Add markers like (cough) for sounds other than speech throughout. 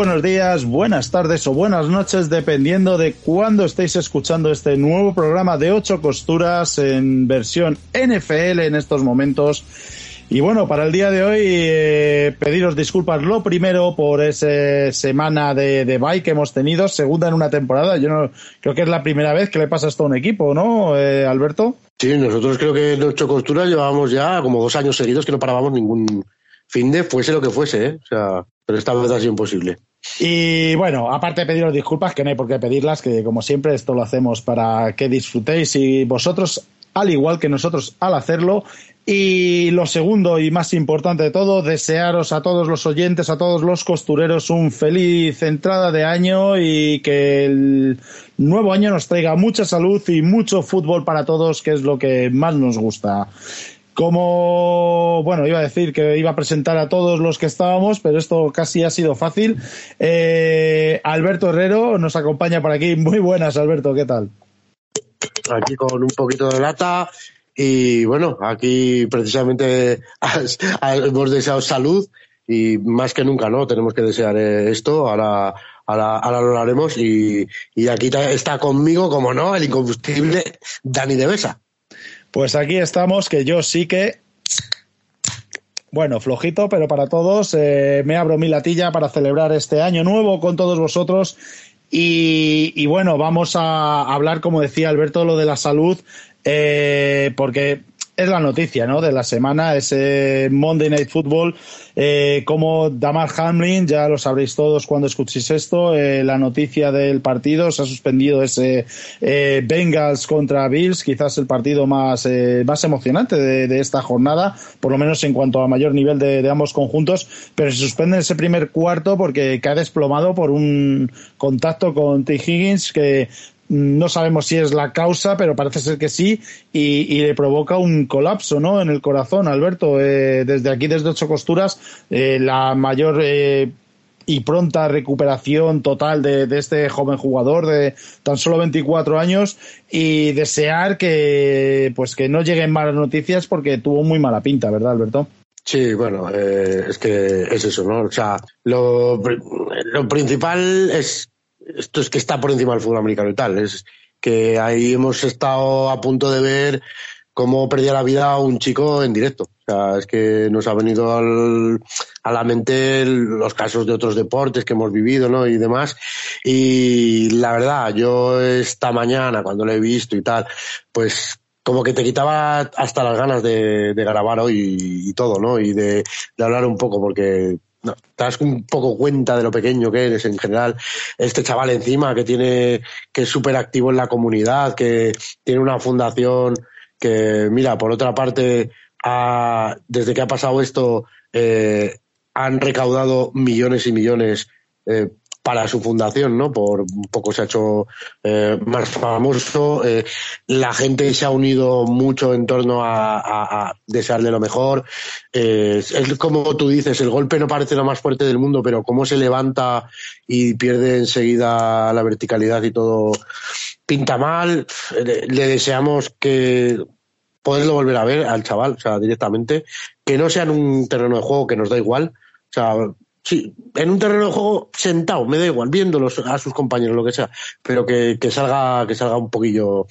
buenos días, buenas tardes o buenas noches, dependiendo de cuándo estéis escuchando este nuevo programa de ocho costuras en versión NFL en estos momentos. Y bueno, para el día de hoy, eh, pediros disculpas lo primero por esa semana de, de bye que hemos tenido, segunda en una temporada. Yo no, creo que es la primera vez que le pasa esto a un equipo, ¿no, eh, Alberto? Sí, nosotros creo que en ocho costuras llevábamos ya como dos años seguidos que no parábamos ningún fin de fuese lo que fuese, ¿eh? O sea, pero esta vez ha sido imposible. Y bueno, aparte de pediros disculpas, que no hay por qué pedirlas, que como siempre esto lo hacemos para que disfrutéis y vosotros, al igual que nosotros al hacerlo, y lo segundo y más importante de todo, desearos a todos los oyentes, a todos los costureros un feliz entrada de año y que el nuevo año nos traiga mucha salud y mucho fútbol para todos, que es lo que más nos gusta. Como, bueno, iba a decir que iba a presentar a todos los que estábamos, pero esto casi ha sido fácil. Eh, Alberto Herrero nos acompaña por aquí. Muy buenas, Alberto, ¿qué tal? Aquí con un poquito de lata y bueno, aquí precisamente (laughs) hemos deseado salud y más que nunca, ¿no? Tenemos que desear eh, esto, ahora, ahora, lo haremos y, y aquí está conmigo, como no, el incombustible Dani de Besa. Pues aquí estamos, que yo sí que bueno, flojito, pero para todos. Eh, me abro mi latilla para celebrar este año nuevo con todos vosotros. Y, bueno, vamos a hablar, como decía Alberto, lo de la salud eh, porque es la noticia ¿no? de la semana, ese Monday Night Football, eh, como Damar Hamlin, ya lo sabréis todos cuando escuchéis esto, eh, la noticia del partido, se ha suspendido ese eh, Bengals contra Bills, quizás el partido más, eh, más emocionante de, esta jornada, por lo menos en cuanto a mayor nivel de, de, ambos conjuntos, pero se suspende ese primer cuarto porque cae desplomado por un contacto con T. Higgins que no sabemos si es la causa, pero parece ser que sí, y, le provoca un colapso ¿no? en el corazón, Alberto. Eh, desde aquí, desde Ocho Costuras, eh, la mayor eh, y pronta recuperación total de, de, este joven jugador de tan solo 24 años y desear que pues que no lleguen malas noticias porque tuvo muy mala pinta, ¿verdad, Alberto? Sí, bueno, eh, es que es eso, ¿no? O sea, lo, lo principal es esto es que está por encima del fútbol americano y tal. Es que ahí hemos estado a punto de ver cómo perdía la vida un chico en directo. O sea, es que nos ha venido al, a la mente los casos de otros deportes que hemos vivido, ¿no? Y demás. Y la verdad, yo esta mañana, cuando lo he visto y tal, pues como que te quitaba hasta las ganas de, de grabar hoy y, y, todo, ¿no? Y de, de hablar un poco, porque no, te das un poco cuenta de lo pequeño que eres en general. Este chaval encima que tiene, que es súper activo en la comunidad, que tiene una fundación que, mira, por otra parte, desde que ha pasado esto, eh, han recaudado millones y millones eh, para su fundación, ¿no? Por un poco se ha hecho eh, más famoso. Eh, la gente se ha unido mucho en torno a, desearle lo mejor. Eh, es como tú dices, el golpe no parece lo más fuerte del mundo, pero cómo se levanta y pierde enseguida la verticalidad y todo pinta mal. Le deseamos que poderlo volver a ver al chaval, o sea, directamente, que no sea en un terreno de juego que nos da igual. O sea, Sí, en un terreno de juego sentado, me da igual, viéndolos a sus compañeros, lo que sea, pero que, que salga, que salga un poquillo,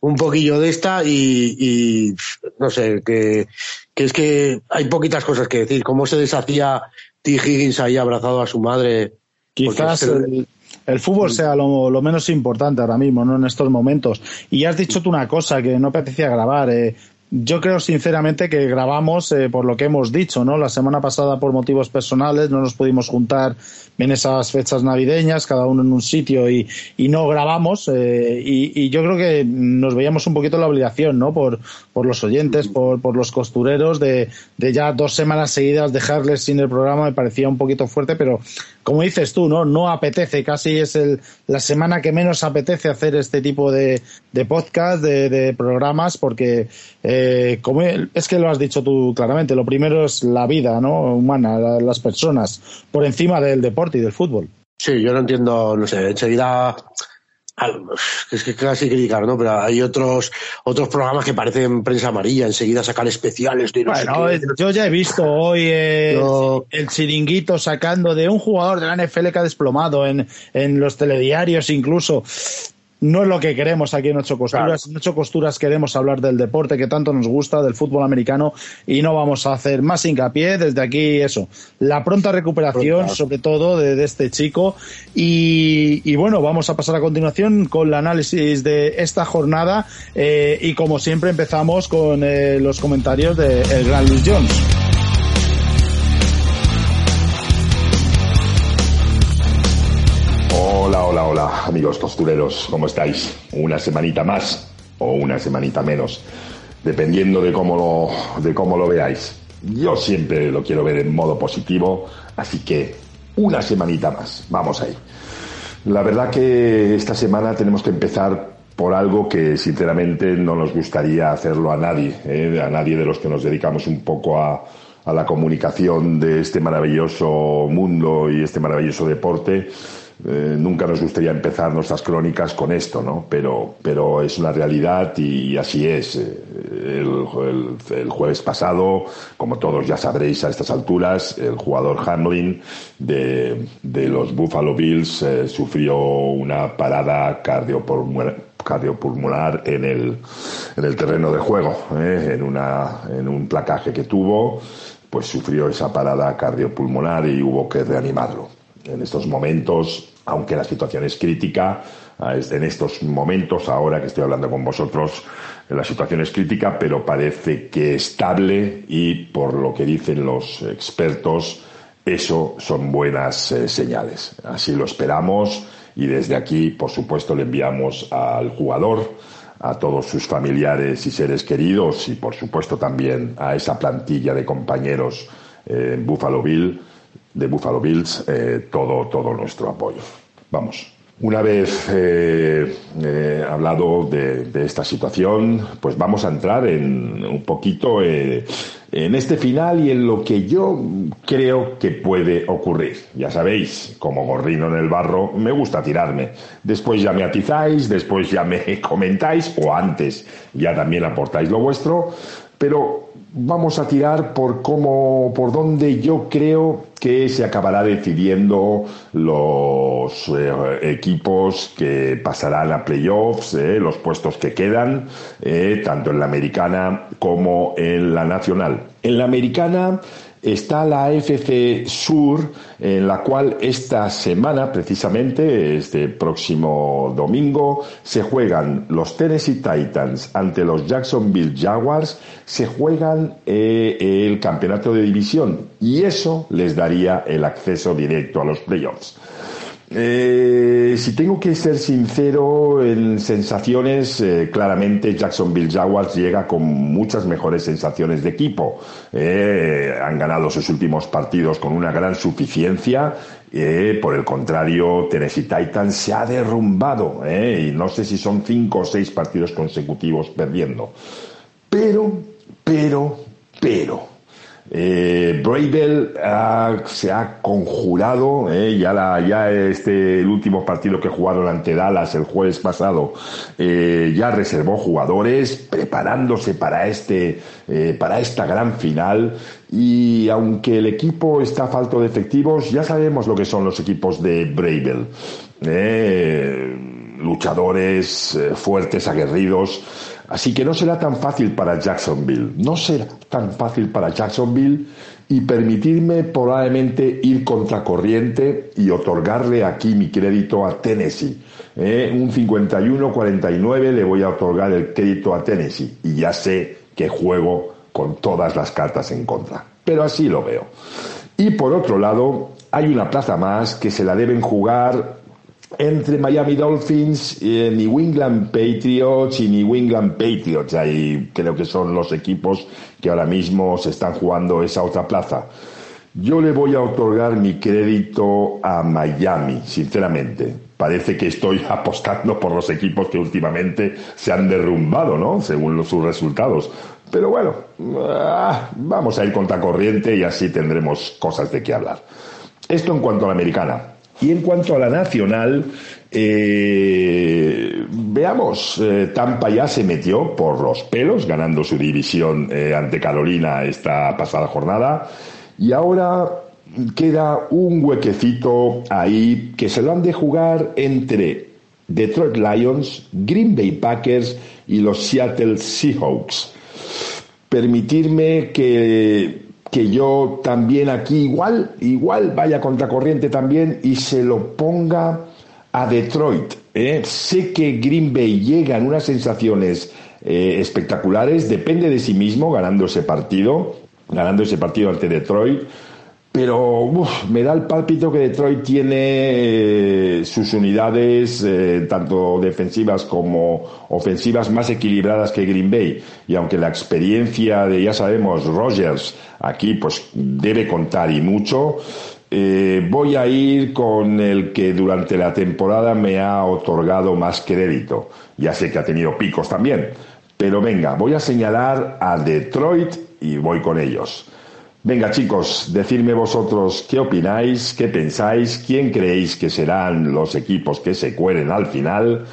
un poquillo de esta y, y no sé, que, que es que hay poquitas cosas que decir. Cómo se deshacía T. Higgins ahí abrazado a su madre. Quizás el, el, fútbol sea lo, lo, menos importante ahora mismo, ¿no? En estos momentos. Y has dicho tú una cosa que no apetecía grabar. Eh, yo creo sinceramente que grabamos eh, por lo que hemos dicho, ¿no? La semana pasada por motivos personales no nos pudimos juntar en esas fechas navideñas, cada uno en un sitio y, y no grabamos eh, y, y, yo creo que nos veíamos un poquito la obligación, ¿no? Por, por los oyentes, por, por los costureros de, de ya dos semanas seguidas dejarles sin el programa me parecía un poquito fuerte, pero como dices tú, ¿no? No apetece, casi es el, la semana que menos apetece hacer este tipo de, de podcast, de, de programas, porque eh, como es que lo has dicho tú claramente, lo primero es la vida, ¿no? Humana, la, las personas, por encima del deporte y del fútbol. Sí, yo no entiendo, no sé, enseguida es que casi criticar, ¿no? Pero hay otros otros programas que parecen prensa amarilla, enseguida sacar especiales de Bueno, yo ya he visto hoy el chiringuito sacando de un jugador de la NFL que ha desplomado en, en los telediarios incluso no es lo que queremos aquí en Ocho Costuras. En Ocho Costuras queremos hablar del deporte que tanto nos gusta, del fútbol americano, y no vamos a hacer más hincapié desde aquí eso. La pronta recuperación, sobre todo, de, este chico. Y, bueno, vamos a pasar a continuación con el análisis de esta jornada. Eh, y como siempre empezamos con eh, los comentarios del de gran Luis Jones. Hola, amigos costureros, ¿cómo estáis? Una semanita más o una semanita menos, dependiendo de cómo lo, de cómo lo veáis. Yo siempre lo quiero ver en modo positivo, así que una semanita más, vamos ahí. La verdad que esta semana tenemos que empezar por algo que sinceramente no nos gustaría hacerlo a nadie, ¿eh? a nadie de los que nos dedicamos un poco a la comunicación de este maravilloso mundo y este maravilloso deporte eh, nunca nos gustaría empezar nuestras crónicas con esto, ¿no? Pero, pero es una realidad y, así es. Eh, el, jueves pasado, como todos ya sabréis a estas alturas, el jugador Hamlin de, los Buffalo Bills eh, sufrió una parada cardiopulmonar en el, en el terreno de juego, en, una, en un placaje que tuvo, pues sufrió esa parada cardiopulmonar y hubo que reanimarlo. En estos momentos aunque la situación es crítica, en estos momentos, ahora que estoy hablando con vosotros, la situación es crítica, pero parece que estable y por lo que dicen los expertos, eso son buenas eh, señales. Así lo esperamos y desde aquí, por supuesto, le enviamos al jugador, a todos sus familiares y seres queridos y, por supuesto, también a esa plantilla de compañeros eh, en Buffalo Bill de Buffalo Bills eh, todo, todo nuestro apoyo. Vamos. Una vez eh, eh, hablado de, esta situación, pues vamos a entrar en un poquito en este final y en lo que yo creo que puede ocurrir. Ya sabéis, como gorrino en el barro, me gusta tirarme. Después ya me atizáis, después ya me (laughs) comentáis o antes ya también aportáis lo vuestro, pero vamos a tirar por cómo, por donde yo creo que se acabará decidiendo los eh, equipos que pasarán a playoffs, eh, los puestos que quedan, eh, tanto en la americana como en la nacional. En la americana está la FC Sur, en la cual esta semana, precisamente, este próximo domingo, se juegan los Tennessee Titans ante los Jacksonville Jaguars, se juegan eh, el campeonato de división y eso les daría el acceso directo a los playoffs. Eh, si tengo que ser sincero en sensaciones, eh, claramente Jacksonville Jaguars llega con muchas mejores sensaciones de equipo. Eh, han ganado sus últimos partidos con una gran suficiencia. por el contrario, Tennessee Titans se ha derrumbado y no sé si son cinco o seis partidos consecutivos perdiendo. Pero, pero, pero, eh, Bravel se ha conjurado, eh, ya, la, ya este el último partido que jugaron ante Dallas el jueves pasado, eh, ya reservó jugadores preparándose para este, eh, para esta gran final. Y aunque el equipo está falto de efectivos, ya sabemos lo que son los equipos de Bravel. luchadores fuertes, aguerridos Así que no será tan fácil para Jacksonville, no será tan fácil para Jacksonville y permitirme probablemente ir contracorriente y otorgarle aquí mi crédito a Tennessee. ¿eh? un 51-49 le voy a otorgar el crédito a Tennessee y ya sé que juego con todas las cartas en contra. Pero así lo veo. Y por otro lado, hay una plaza más que se la deben jugar entre Miami Dolphins, eh, New England Patriots y New England Patriots. Ahí creo que son los equipos que ahora mismo se están jugando esa otra plaza. Yo le voy a otorgar mi crédito a Miami, sinceramente. Parece que estoy (laughs) apostando por los equipos que últimamente se han derrumbado, ¿no? Según sus resultados. Pero bueno, ah, vamos a ir contra corriente y así tendremos cosas de qué hablar. Esto en cuanto a la americana. Y en cuanto a la nacional, eh, veamos, eh, Tampa ya se metió por los pelos, ganando su división eh, ante Carolina esta pasada jornada. Y ahora queda un huequecito ahí que se lo han de jugar entre Detroit Lions, Green Bay Packers y los Seattle Seahawks. Permitirme que, que yo también aquí igual, igual vaya contracorriente también y se lo ponga a Detroit. ¿eh? Sé que Green Bay llega en unas sensaciones eh, espectaculares, depende de sí mismo ganando ese partido, ganando ese partido ante Detroit pero me da el pálpito que Detroit tiene eh, sus unidades, eh, tanto defensivas como ofensivas, más equilibradas que Green Bay. Y aunque la experiencia de, ya sabemos, Rogers aquí pues debe contar y mucho, eh, voy a ir con el que durante la temporada me ha otorgado más crédito. Ya sé que ha tenido picos también. Pero venga, voy a señalar a Detroit y voy con ellos. Venga chicos, decidme vosotros qué opináis, qué pensáis, quién creéis que serán los equipos que se cuelen al final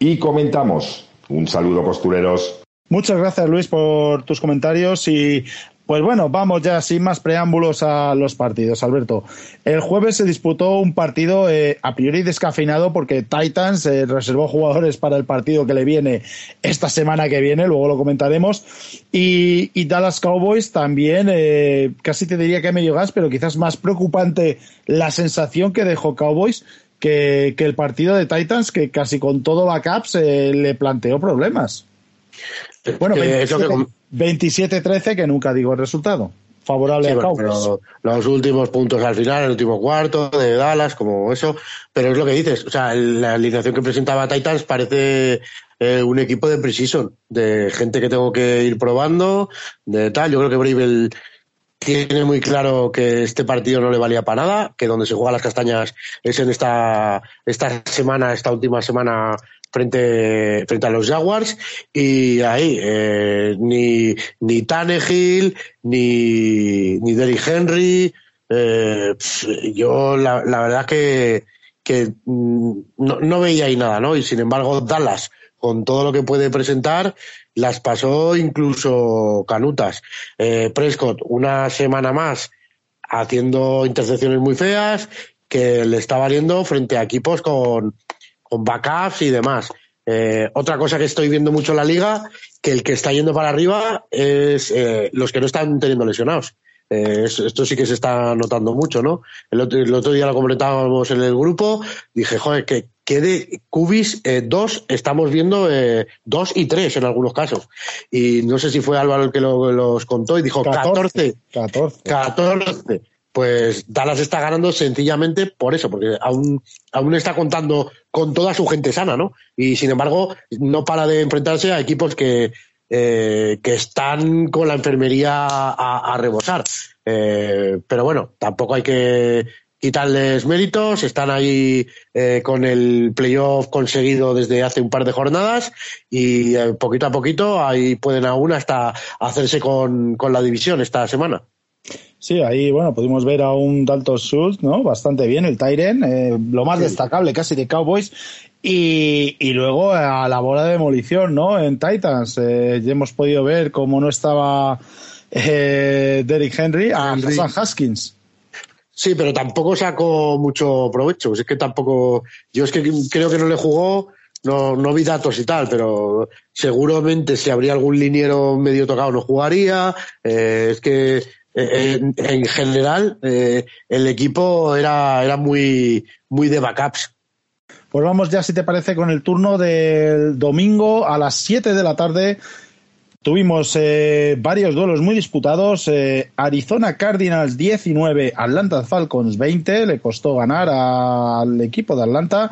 y comentamos. Un saludo costureros. Muchas gracias Luis por tus comentarios y pues bueno, vamos ya sin más preámbulos a los partidos, Alberto. El jueves se disputó un partido eh, a priori descafeinado porque Titans eh, reservó jugadores para el partido que le viene esta semana que viene, luego lo comentaremos. Y, Dallas Cowboys también, eh, casi te diría que medio gas, pero quizás más preocupante la sensación que dejó Cowboys que, el partido de Titans, que casi con todo backups le planteó problemas. Bueno, 27-13, que nunca digo el resultado. Favorable a los últimos puntos al final, el último cuarto de Dallas, como eso. Pero es lo que dices. O sea, la alineación que presentaba Titans parece eh, un equipo de precision, de gente que tengo que ir probando, de tal. Yo creo que Bravel tiene muy claro que este partido no le valía para nada, que donde se juegan las castañas es en esta, esta semana, esta última semana frente, frente a los Jaguars y ahí eh, ni, ni Tannehill, ni, ni Derrick Henry, eh, yo la, la, verdad que, que mm, no, no, veía ahí nada, ¿no? Y sin embargo Dallas, con todo lo que puede presentar, las pasó incluso canutas. Eh, Prescott, una semana más haciendo intercepciones muy feas, que le está valiendo frente a equipos con, con backups y demás. Eh, otra cosa que estoy viendo mucho en la liga, que el que está yendo para arriba es eh, los que no están teniendo lesionados. Eh, esto sí que se está notando mucho, ¿no? El otro, día lo comentábamos en el grupo, dije, joder, que, quede Cubis dos, estamos viendo dos y tres en algunos casos. Y no sé si fue Álvaro el que lo, los contó y dijo 14. 14. 14 pues Dallas está ganando sencillamente por eso, porque aún, aún está contando con toda su gente sana, ¿no? Y sin embargo, no para de enfrentarse a equipos que, eh, que están con la enfermería a, rebosar. Eh, pero bueno, tampoco hay que quitarles méritos, están ahí eh, con el playoff conseguido desde hace un par de jornadas y poquito a poquito ahí pueden aún hasta hacerse con, con la división esta semana. Sí, ahí, bueno, pudimos ver a un Dalton Schultz, ¿no? Bastante bien, el Tyren, eh, lo más destacable casi de Cowboys. Y, y, luego a la bola de demolición, ¿no? En Titans, eh, ya hemos podido ver cómo no estaba eh, Derrick Henry a Henry. Haskins. Sí, pero tampoco sacó mucho provecho. Es que tampoco. Yo es que creo que no le jugó, no, no vi datos y tal, pero seguramente si habría algún liniero medio tocado no jugaría. Eh, es que eh, en, general eh, el equipo era, era muy, muy de backups. Pues vamos ya, si te parece, con el turno del domingo a las 7 de la tarde. Tuvimos eh, varios duelos muy disputados. Arizona Cardinals 19, Atlanta Falcons 20. Le costó ganar al equipo de Atlanta.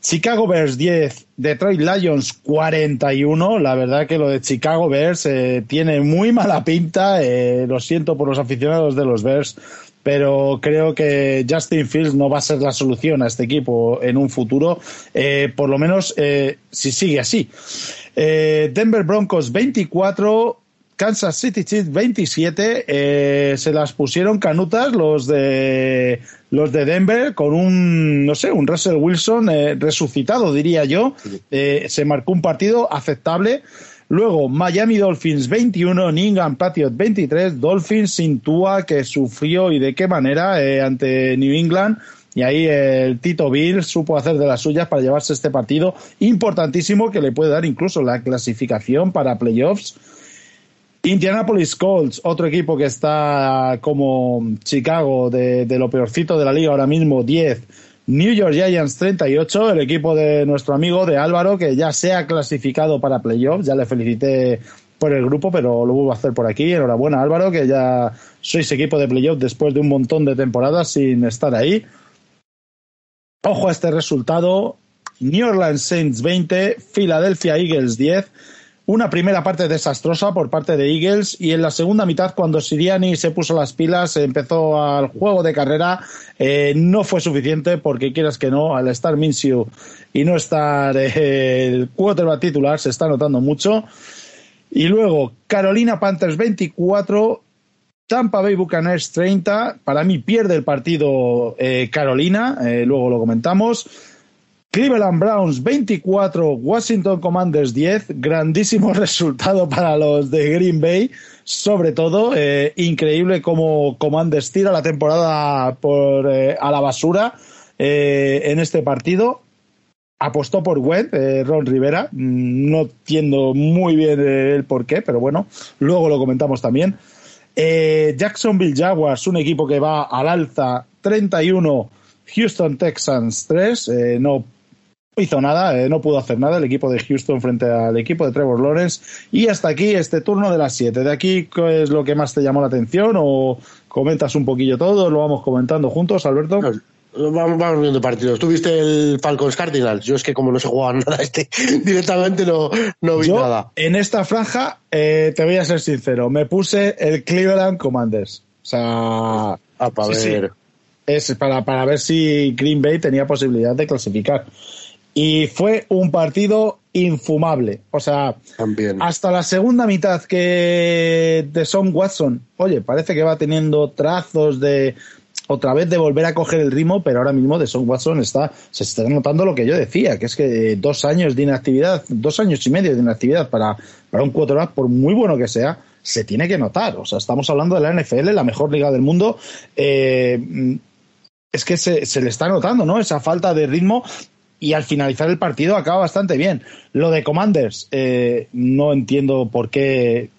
Chicago Bears 10, Detroit Lions 41. La verdad que lo de Chicago Bears eh, tiene muy mala pinta. Eh, lo siento por los aficionados de los Bears, pero creo que Justin Fields no va a ser la solución a este equipo en un futuro, eh, por lo menos si sigue así. Denver Broncos 24, Kansas City Chiefs 27, eh, se las pusieron canutas los de los de Denver con un, no sé, un Russell Wilson eh, resucitado, diría yo. Eh, se marcó un partido aceptable. Luego, Miami Dolphins 21, Ningham Patriot 23, Dolphins sin Tua, que sufrió y de qué manera ante New England. Y ahí el Tito Bill supo hacer de las suyas para llevarse este partido importantísimo que le puede dar incluso la clasificación para playoffs. Indianapolis Colts, otro equipo que está como Chicago de, lo peorcito de la liga ahora mismo, 10. New York Giants 38, el equipo de nuestro amigo de Álvaro, que ya se ha clasificado para playoffs. Ya le felicité por el grupo, pero lo vuelvo a hacer por aquí. Enhorabuena, Álvaro, que ya sois equipo de playoffs después de un montón de temporadas sin estar ahí. Ojo a este resultado. New Orleans Saints 20, Philadelphia Eagles 10 una primera parte desastrosa por parte de Eagles y en la segunda mitad cuando Siriani se puso las pilas empezó al juego de carrera eh, no fue suficiente porque quieras que no al estar Minshew y no estar eh, el quarterback titular se está notando mucho. Y luego Carolina Panthers 24 Tampa Bay Buccaneers 30 para mí pierde el partido eh, Carolina eh, luego lo comentamos Cleveland Browns 24, Washington Commanders 10, grandísimo (laughs) resultado para los de Green Bay, sobre todo eh, increíble cómo Commanders tira la temporada por eh, a la basura eh, en este partido. Apostó por Webb, Ron Rivera, mm, no entiendo muy bien el por qué, pero bueno, luego lo comentamos también. Jacksonville Jaguars, un equipo que va al alza 31, Houston Texans 3, no hizo nada, eh, no pudo hacer nada el equipo de Houston frente al equipo de Trevor Lawrence. Y hasta aquí este turno de las 7. ¿De aquí qué es lo que más te llamó la atención? ¿O comentas un poquillo todo? ¿Lo vamos comentando juntos, Alberto? vamos, vamos, viendo partidos. ¿Tú viste el Falcons Cardinals? Yo es que como no se jugaba (laughs) nada este, directamente no, no vi nada. En esta franja, eh, te voy a ser sincero, me puse el Cleveland Commanders. O sea... Ah, para ver. Es para, para ver si Green Bay tenía posibilidad de clasificar y fue un partido infumable. O sea, hasta la segunda mitad que de Son Watson, oye, parece que va teniendo trazos de otra vez de volver a coger el ritmo, pero ahora mismo de Son Watson está, se está notando lo que yo decía, que es que dos años de inactividad, dos años y medio de inactividad para, para un quarterback, por muy bueno que sea, se tiene que notar. O sea, estamos hablando de la NFL, la mejor liga del mundo. Eh, es que se, se, le está notando, ¿no? Esa falta de ritmo y al finalizar el partido acaba bastante bien. Lo de Commanders, eh, no entiendo por qué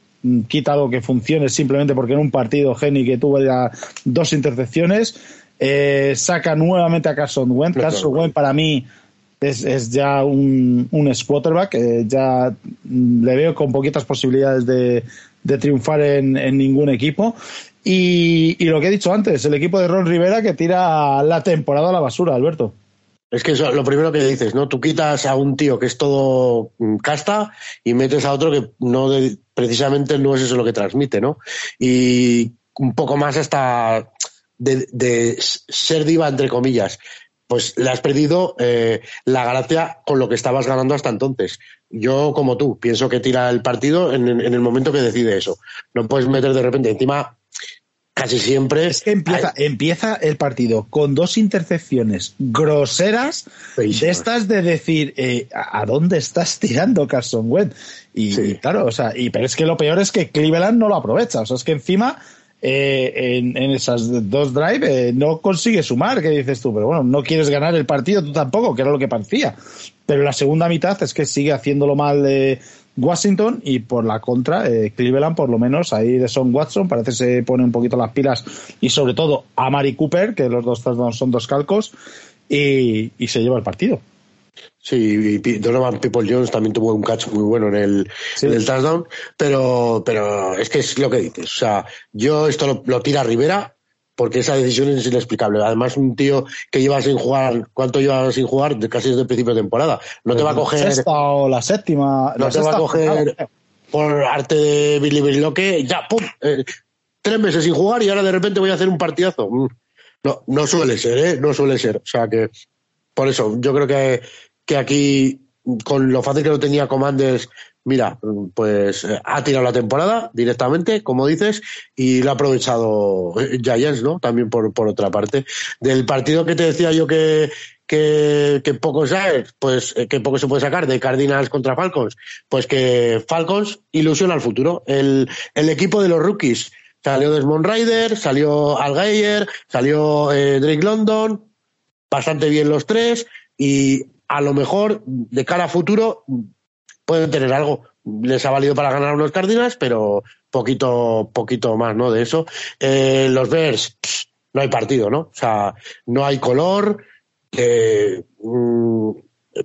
quitado que funcione simplemente porque en un partido Geni que tuvo ya dos intercepciones eh, saca nuevamente a Carson Wentz. Carson Wentz para mí es, es ya un, un quarterback, eh, ya le veo con poquitas posibilidades de, de triunfar en, en, ningún equipo. Y, y lo que he dicho antes, el equipo de Ron Rivera que tira la temporada a la basura, Alberto. Es que eso, lo primero que dices, ¿no? Tú quitas a un tío que es todo mm, casta y metes a otro que no de, precisamente no es eso lo que transmite, ¿no? Y un poco más hasta de, ser diva, entre comillas. Pues le has perdido eh, la gracia con lo que estabas ganando hasta entonces. Yo, como tú, pienso que tira el partido en, en el momento que decide eso. No puedes meter de repente encima casi siempre. Es que empieza, hay... empieza el partido con dos intercepciones groseras Feísimas. de estas de decir eh, ¿a dónde estás tirando Carson Wentz? Y, sí. y, claro, o sea, y pero es que lo peor es que Cleveland no lo aprovecha. O sea, es que encima eh, en, en, esas dos drives eh, no consigue sumar, que dices tú, pero bueno, no quieres ganar el partido tú tampoco, que era lo que parecía. Pero la segunda mitad es que sigue haciéndolo mal eh, Washington y por la contra, eh, Cleveland, por lo menos, ahí de Son Watson, parece que se pone un poquito las pilas y sobre todo a Mari Cooper, que los dos son dos calcos, y, y se lleva el partido. Sí, y Donovan People Jones también tuvo un catch muy bueno en el, sí. en el touchdown, pero, pero es que es lo que dices. O sea, yo esto lo, lo tira Rivera porque esa decisión es inexplicable. Además, un tío que lleva sin jugar, ¿cuánto lleva sin jugar? Casi desde el principio de temporada. No te va a coger. La sexta o la séptima. No la te va a coger por arte de Billy Billoque, ya, ¡pum! Eh, tres meses sin jugar y ahora de repente voy a hacer un partidazo. No, no suele ser, ¿eh? No suele ser. O sea que, por eso, yo creo que, que aquí, con lo fácil que lo tenía Commanders mira, pues eh, ha tirado la temporada directamente, como dices, y lo ha aprovechado eh, Giants, ¿no? También por, por otra parte. Del partido que te decía yo que, que, que poco sabes, pues eh, que poco se puede sacar de Cardinals contra Falcons, pues que Falcons ilusiona al futuro. El, el equipo de los rookies salió Desmond Ryder, salió Al Geyer, salió Drake London, bastante bien los tres y a lo mejor de cara a futuro pueden tener algo. Les ha valido para ganar unos Cardinals, pero poquito, poquito más, ¿no? De eso. Eh, los Bears, no hay partido, ¿no? O sea, no hay color. Mm,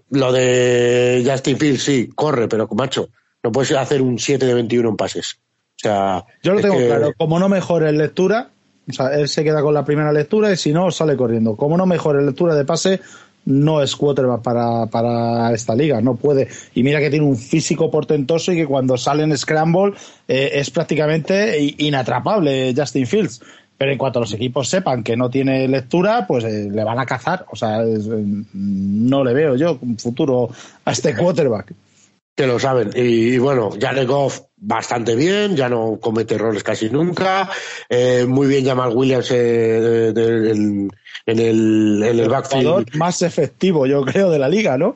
lo de Justin Fields, sí, corre, pero macho, no puedes hacer un 7 de 21 en pases. O sea, yo lo tengo claro. Como no mejore en lectura, o sea, él se queda con la primera lectura y si no, sale corriendo. Como no mejore en lectura de pase, no es quarterback para, para esta liga, no puede. Y mira que tiene un físico portentoso y que cuando sale en Scramble eh, es prácticamente inatrapable Justin Fields. Pero en cuanto los equipos sepan que no tiene lectura, pues eh, le van a cazar. O sea, eh, no le veo yo un futuro a este quarterback. Que lo saben. Y, bueno, Jared Goff bastante bien, ya no comete errores casi nunca. muy bien Jamal Williams del en el, en el backfield. más efectivo, yo creo, de la liga, ¿no?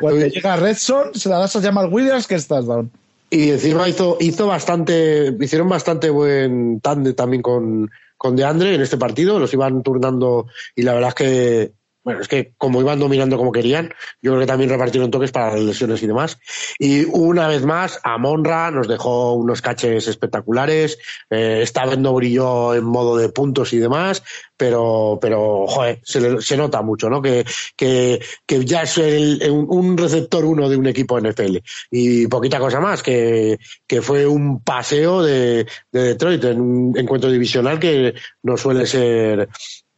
Cuando llega Redson, se la das a llamar Williams que estás down. Y encima hizo, hizo bastante, hicieron bastante buen tande también con, con DeAndre en este partido, los iban turnando y la verdad es que bueno, es que como iban dominando como querían, yo creo que también repartieron toques para las lesiones y demás. Y una vez más, Amonra nos dejó unos caches espectaculares. Eh, esta vez no brilló en modo de puntos y demás, pero, pero joder, se, se nota mucho, ¿no? Que, que, que ya es el, un receptor uno de un equipo NFL. Y poquita cosa más, que, que fue un paseo de, de Detroit en un encuentro divisional que no suele ser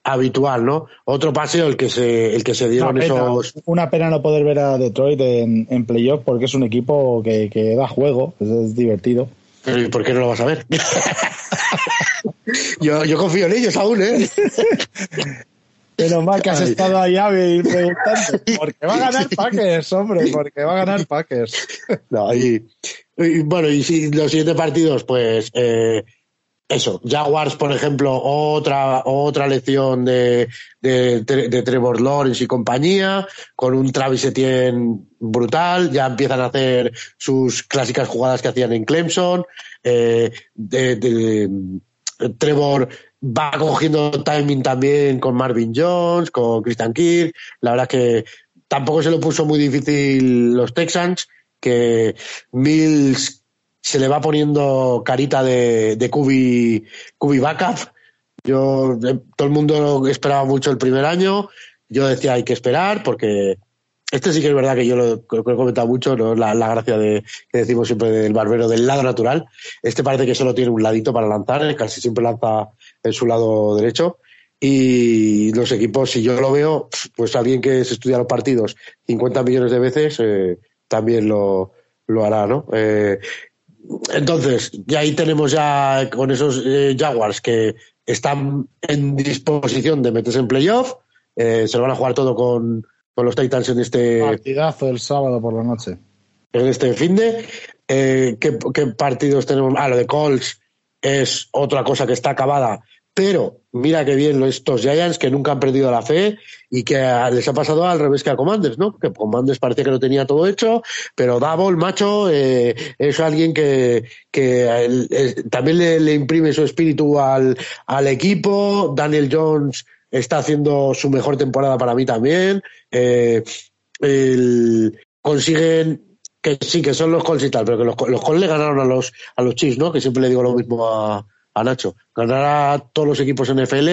habitual, ¿no? Otro paseo el que se, el que se dieron esos. Una pena no poder ver a Detroit en, en playoff porque es un equipo que, que da juego, es, divertido. ¿Y por qué no lo vas a ver? (laughs) yo, yo confío en ellos aún, ¿eh? Pero más que has estado allá preguntando, ¿por qué va a ganar Packers, hombre? ¿Por qué va a ganar Packers? no, y, bueno, y si los siguientes partidos, pues eh, eso, Jaguars, por ejemplo, otra, otra lección de, de, de, Trevor Lawrence y compañía, con un Travis Etienne brutal, ya empiezan a hacer sus clásicas jugadas que hacían en Clemson, eh, de, Trevor va cogiendo timing también con Marvin Jones, con Christian Kirk, la verdad que tampoco se lo puso muy difícil los Texans, que Mills se le va poniendo carita de, de Kubi, Backup. Yo, eh, todo el mundo esperaba mucho el primer año. Yo decía hay que esperar porque este sí que es verdad que yo lo, he comentado mucho, ¿no? la, gracia de, que decimos siempre del barbero del lado natural. Este parece que solo tiene un ladito para lanzar, casi siempre lanza en su lado derecho. Y los equipos, si yo lo veo, pues alguien que se estudia los partidos 50 millones de veces, eh, también lo, lo hará, ¿no? Eh, entonces, ya ahí tenemos ya con esos eh, Jaguars que están en disposición de meterse en playoff. Eh, se lo van a jugar todo con, los Titans en este. Partidazo el sábado por la noche. En este fin de. Eh, ¿qué, ¿Qué partidos tenemos? Ah, lo de Colts es otra cosa que está acabada pero mira qué bien estos Giants que nunca han perdido la fe y que les ha pasado al revés que a Commanders, ¿no? Que Commanders parecía que lo tenía todo hecho, pero Double, macho, eh, es alguien que, también le, imprime su espíritu al, equipo. Daniel Jones está haciendo su mejor temporada para mí también. Eh, consiguen que sí, que son los Colts y tal, pero que los, los Colts le ganaron a los, a los Chiefs, ¿no? Que siempre le digo lo mismo a, a Nacho. Ganar a todos los equipos NFL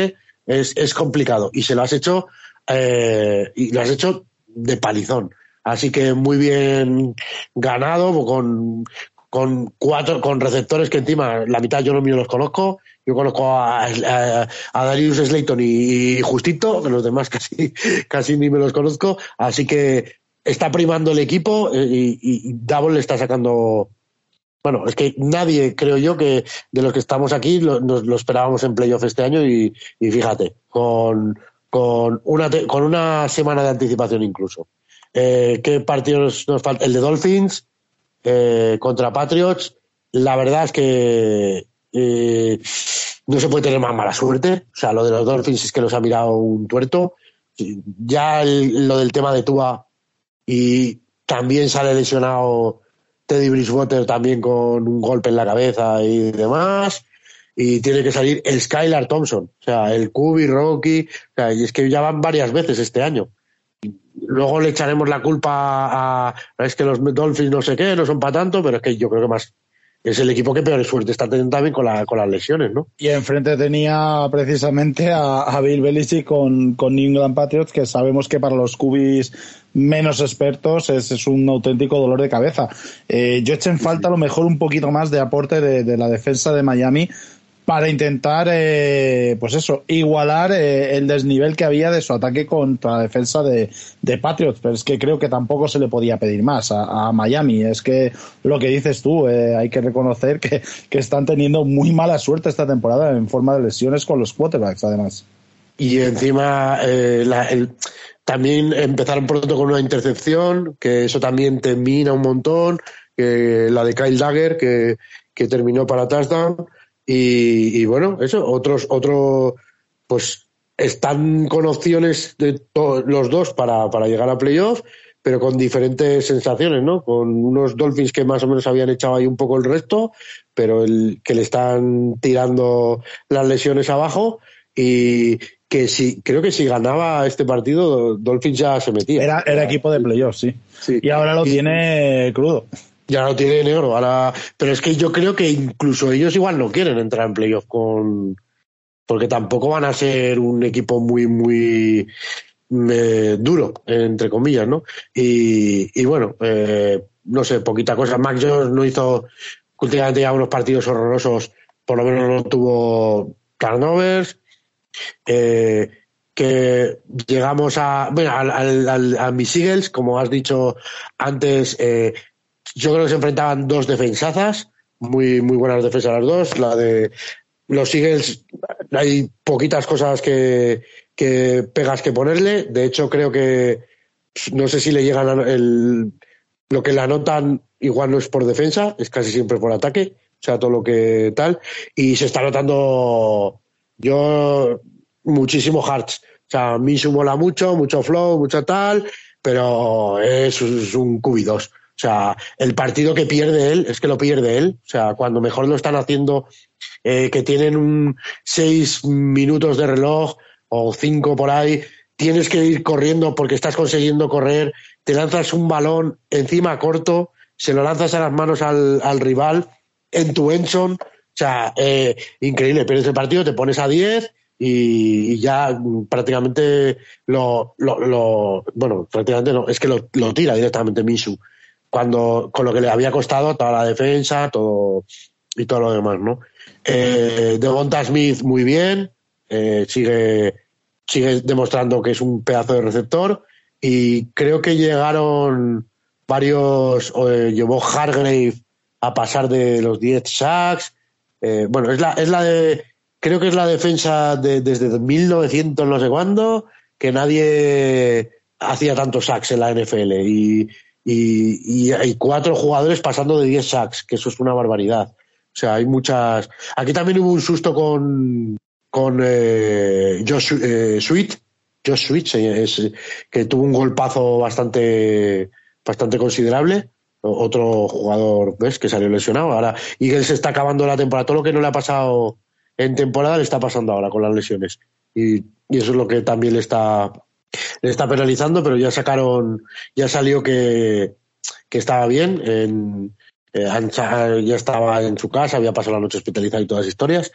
es, es complicado y se lo has hecho eh, y lo has hecho de palizón. Así que muy bien ganado con, con cuatro, con receptores que encima la mitad yo no mío los conozco. Yo conozco a, a, Darius Slayton y, Justito, que los demás (laughs) casi, casi ni me los conozco. Así que está primando el equipo eh, y, y, Double le está sacando bueno, es que nadie, creo yo, que de los que estamos aquí nos, lo esperábamos en playoff este año y, fíjate, con, con una semana de anticipación incluso. Eh, ¿Qué partidos nos falta? El de Dolphins, eh, contra Patriots, la verdad es que eh, no se puede tener más mala suerte. O sea, lo de los Dolphins es que los ha mirado un tuerto. Ya lo del tema de Tua y también sale lesionado Teddy Bridgewater también con un golpe en la cabeza y demás. Y tiene que salir el Skylar Thompson, o sea, el Kubi, Rocky, y es que ya van varias veces este año. Luego le echaremos la culpa a, es que los Dolphins no sé qué, no son para tanto, pero es que yo creo que más es el equipo que peor suerte está teniendo también con, la, con las lesiones, ¿no? Y enfrente tenía precisamente a, Bill Belichick con, con New England Patriots, que sabemos que para los cubis menos expertos es, es un auténtico dolor de cabeza. Eh, yo eché en falta a lo mejor un poquito más de aporte de, de la defensa de Miami, para intentar, eh, pues eso, igualar eh, el desnivel que había de su ataque contra la defensa de, de, Patriots. Pero es que creo que tampoco se le podía pedir más a, Miami. Es que lo que dices tú, eh, hay que reconocer que, que, están teniendo muy mala suerte esta temporada en forma de lesiones con los quarterbacks, además. Y encima, la, el, también empezaron pronto con una intercepción, que eso también te mina un montón. Que la de Kyle Dagger, que, que terminó para touchdown y, bueno, eso, otros, otro, pues están con opciones de los dos para, para llegar a playoff, pero con diferentes sensaciones, ¿no? Con unos Dolphins que más o menos habían echado ahí un poco el resto, pero el que le están tirando las lesiones abajo y que si creo que si ganaba este partido Dolphins ya se metía. Era, era equipo de playoff, sí. sí. Y ahora lo tiene crudo. Ya lo tiene negro. Ahora, pero es que yo creo que incluso ellos igual no quieren entrar en playoff con, porque tampoco van a ser un equipo muy, muy eh, duro, entre comillas, ¿no? Y, y bueno, eh, no sé, poquita cosa. Max Jones no hizo últimamente ya unos partidos horrorosos, por lo menos no tuvo turnovers. Eh, que llegamos a, bueno, a, mis Eagles, como has dicho antes, eh, yo creo que se enfrentaban dos defensazas, muy, muy buenas defensas las dos. La de los Eagles, hay poquitas cosas que, que pegas que ponerle. De hecho, creo que no sé si le llegan el, lo que le anotan, igual no es por defensa, es casi siempre por ataque. O sea, todo lo que tal. Y se está notando yo muchísimo Hearts. O sea, a mí mola mucho, mucho flow, mucho tal, pero es, es un QB2. O sea, el partido que pierde él es que lo pierde él. O sea, cuando mejor lo están haciendo, eh, que tienen un seis minutos de reloj o cinco por ahí, tienes que ir corriendo porque estás consiguiendo correr, te lanzas un balón encima corto, se lo lanzas a las manos al, al rival en tu Enson. O sea, eh, increíble, pierdes el partido, te pones a 10 y, ya prácticamente lo, bueno, prácticamente no, es que lo, lo tira directamente Misu cuando con lo que le había costado toda la defensa, todo y todo lo demás, ¿no? Eh, Devonta Smith muy bien, eh, sigue sigue demostrando que es un pedazo de receptor y creo que llegaron varios, eh, llevó Hargrave a pasar de los 10 sacks. Eh, bueno, es la, es la de, creo que es la defensa de, desde 1900 no sé cuándo, que nadie hacía tantos sacks en la NFL y, y, hay cuatro jugadores pasando de 10 sacks, que eso es una barbaridad. O sea, hay muchas. Aquí también hubo un susto con, con eh, Josh eh, Sweet, Josh Sweet, que tuvo un golpazo bastante, bastante considerable. Otro jugador, ¿ves? Que salió lesionado. Ahora, y él se está acabando la temporada. Todo lo que no le ha pasado en temporada le está pasando ahora con las lesiones. Y, y eso es lo que también le está le está penalizando, pero ya sacaron, ya salió que, que estaba bien, en, eh, ya estaba en su casa, había pasado la noche hospitalizada y todas las historias,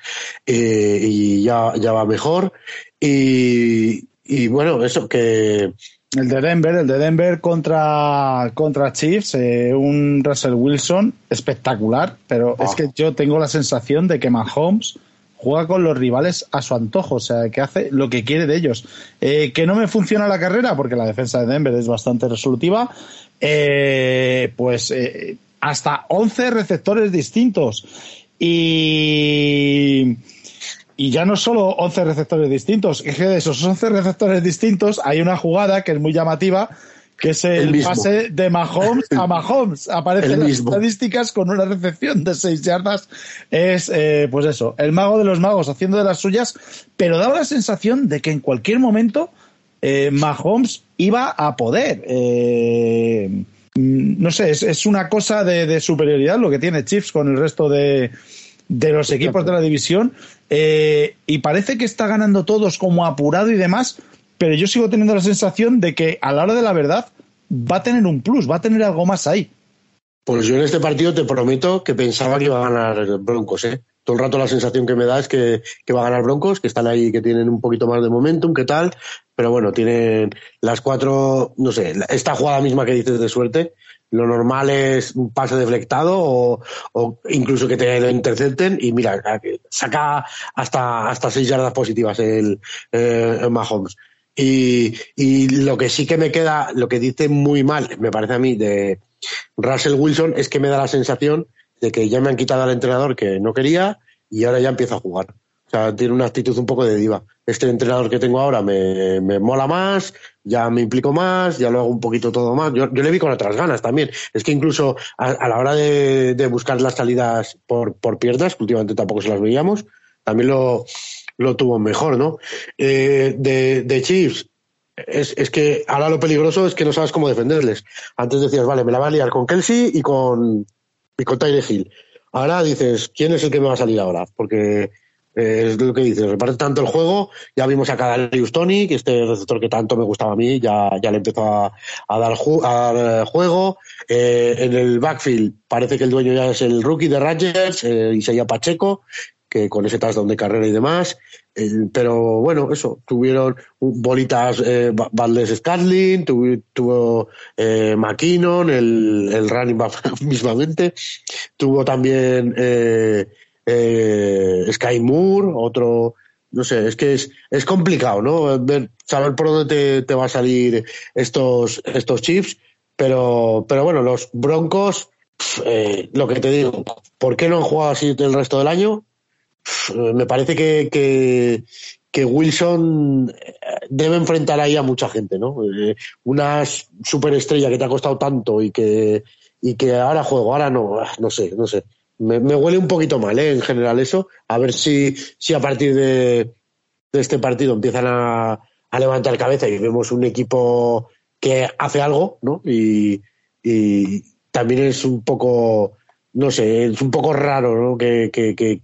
eh, y ya, ya va mejor. Y, y bueno, eso que... El de Denver, el de Denver contra, contra Chiefs, eh, un Russell Wilson espectacular, pero es que yo tengo la sensación de que Mahomes juega con los rivales a su antojo, o sea, que hace lo que quiere de ellos. Eh, que no me funciona la carrera, porque la defensa de Denver es bastante resolutiva, eh, pues eh, hasta 11 receptores distintos. Y, y ya no solo 11 receptores distintos, es que de esos 11 receptores distintos hay una jugada que es muy llamativa, que es el, pase de Mahomes a (laughs) Mahomes. Aparecen las estadísticas con una recepción de seis yardas. Es, eh, pues eso, el mago de los magos haciendo de las suyas, pero daba la sensación de que en cualquier momento eh, Mahomes iba a poder. Eh, mm, no sé, es, una cosa de, superioridad lo que tiene Chiefs con el resto de, de los equipos de la división. y parece que está ganando todos como apurado y demás pero yo sigo teniendo la sensación de que a la hora de la verdad va a tener un plus, va a tener algo más ahí. Pues yo en este partido te prometo que pensaba que iba a ganar Broncos, ¿eh? Todo el rato la sensación que me da es que, va a ganar Broncos, que están ahí, que tienen un poquito más de momentum, ¿qué tal? Pero bueno, tienen las cuatro, no sé, esta jugada misma que dices de suerte, lo normal es un pase deflectado o, incluso que te lo intercepten y mira, saca hasta, hasta seis yardas positivas el, eh, el Mahomes. Y, y, lo que sí que me queda, lo que dice muy mal, me parece a mí, de Russell Wilson, es que me da la sensación de que ya me han quitado al entrenador que no quería y ahora ya empieza a jugar. O sea, tiene una actitud un poco de diva. Este entrenador que tengo ahora me, me mola más, ya me implico más, ya lo hago un poquito todo más. Yo, yo le vi con otras ganas también. Es que incluso a, la hora de, de, buscar las salidas por, por piernas, que últimamente tampoco se las veíamos, también lo, lo tuvo mejor, ¿no? Eh, de, de Chiefs, es, es, que ahora lo peligroso es que no sabes cómo defenderles. Antes decías, vale, me la va a liar con Kelsey y con, y con Tyre Hill. Ahora dices, ¿quién es el que me va a salir ahora? Porque eh, es lo que dices, reparte tanto el juego. Ya vimos a Kadarius Tony, que este receptor que tanto me gustaba a mí, ya, ya le empezó a, dar, a juego. Eh, en el backfield parece que el dueño ya es el rookie de Rangers, eh, Isaiah Pacheco, que con ese touchdown de carrera y demás. pero bueno, eso, tuvieron bolitas eh, Valdés Scatling, tuvo, eh, McKinnon, el, running back (laughs) mismamente, tuvo también eh, eh, Sky Moore, otro, no sé, es que es, es complicado, ¿no? Saber por dónde te, te va a salir estos, estos chips, pero, pero bueno, los Broncos, eh, lo que te digo, ¿por qué no han jugado así el resto del año? me parece que, que, Wilson eh, debe enfrentar ahí a mucha gente, ¿no? Eh, una superestrella que te ha costado tanto y que, y que ahora juego, ahora no, ah, no sé, no sé. Me, huele un poquito mal, ¿eh? En general eso. A ver si, si a partir de, este partido empiezan a, a, levantar cabeza y vemos un equipo que hace algo, ¿no? Y, y también es un poco, no sé, es un poco raro, ¿no? que, que, que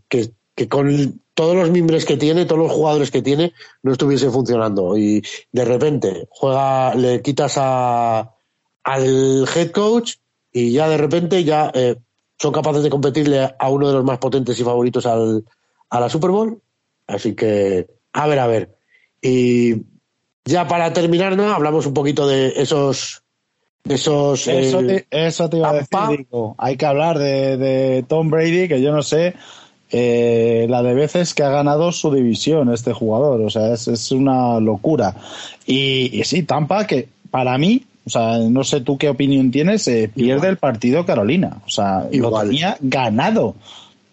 que con todos los miembros que tiene, todos los jugadores que tiene, no estuviese funcionando. Y de repente juega, le quitas a, al head coach y ya de repente ya eh, son capaces de competirle a uno de los más potentes y favoritos al, a la Super Bowl. Así que, a ver, a ver. Y ya para terminar, ¿no? Hablamos un poquito de esos. Esos, eso, te, eso te iba a decir, Hay que hablar de, de Tom Brady, que yo no sé eh, la de veces que ha ganado su división este jugador. O sea, es, una locura. Y, sí, Tampa, que para mí, o sea, no sé tú qué opinión tienes, eh, pierde el partido Carolina. O sea, Igual. lo tenía ganado.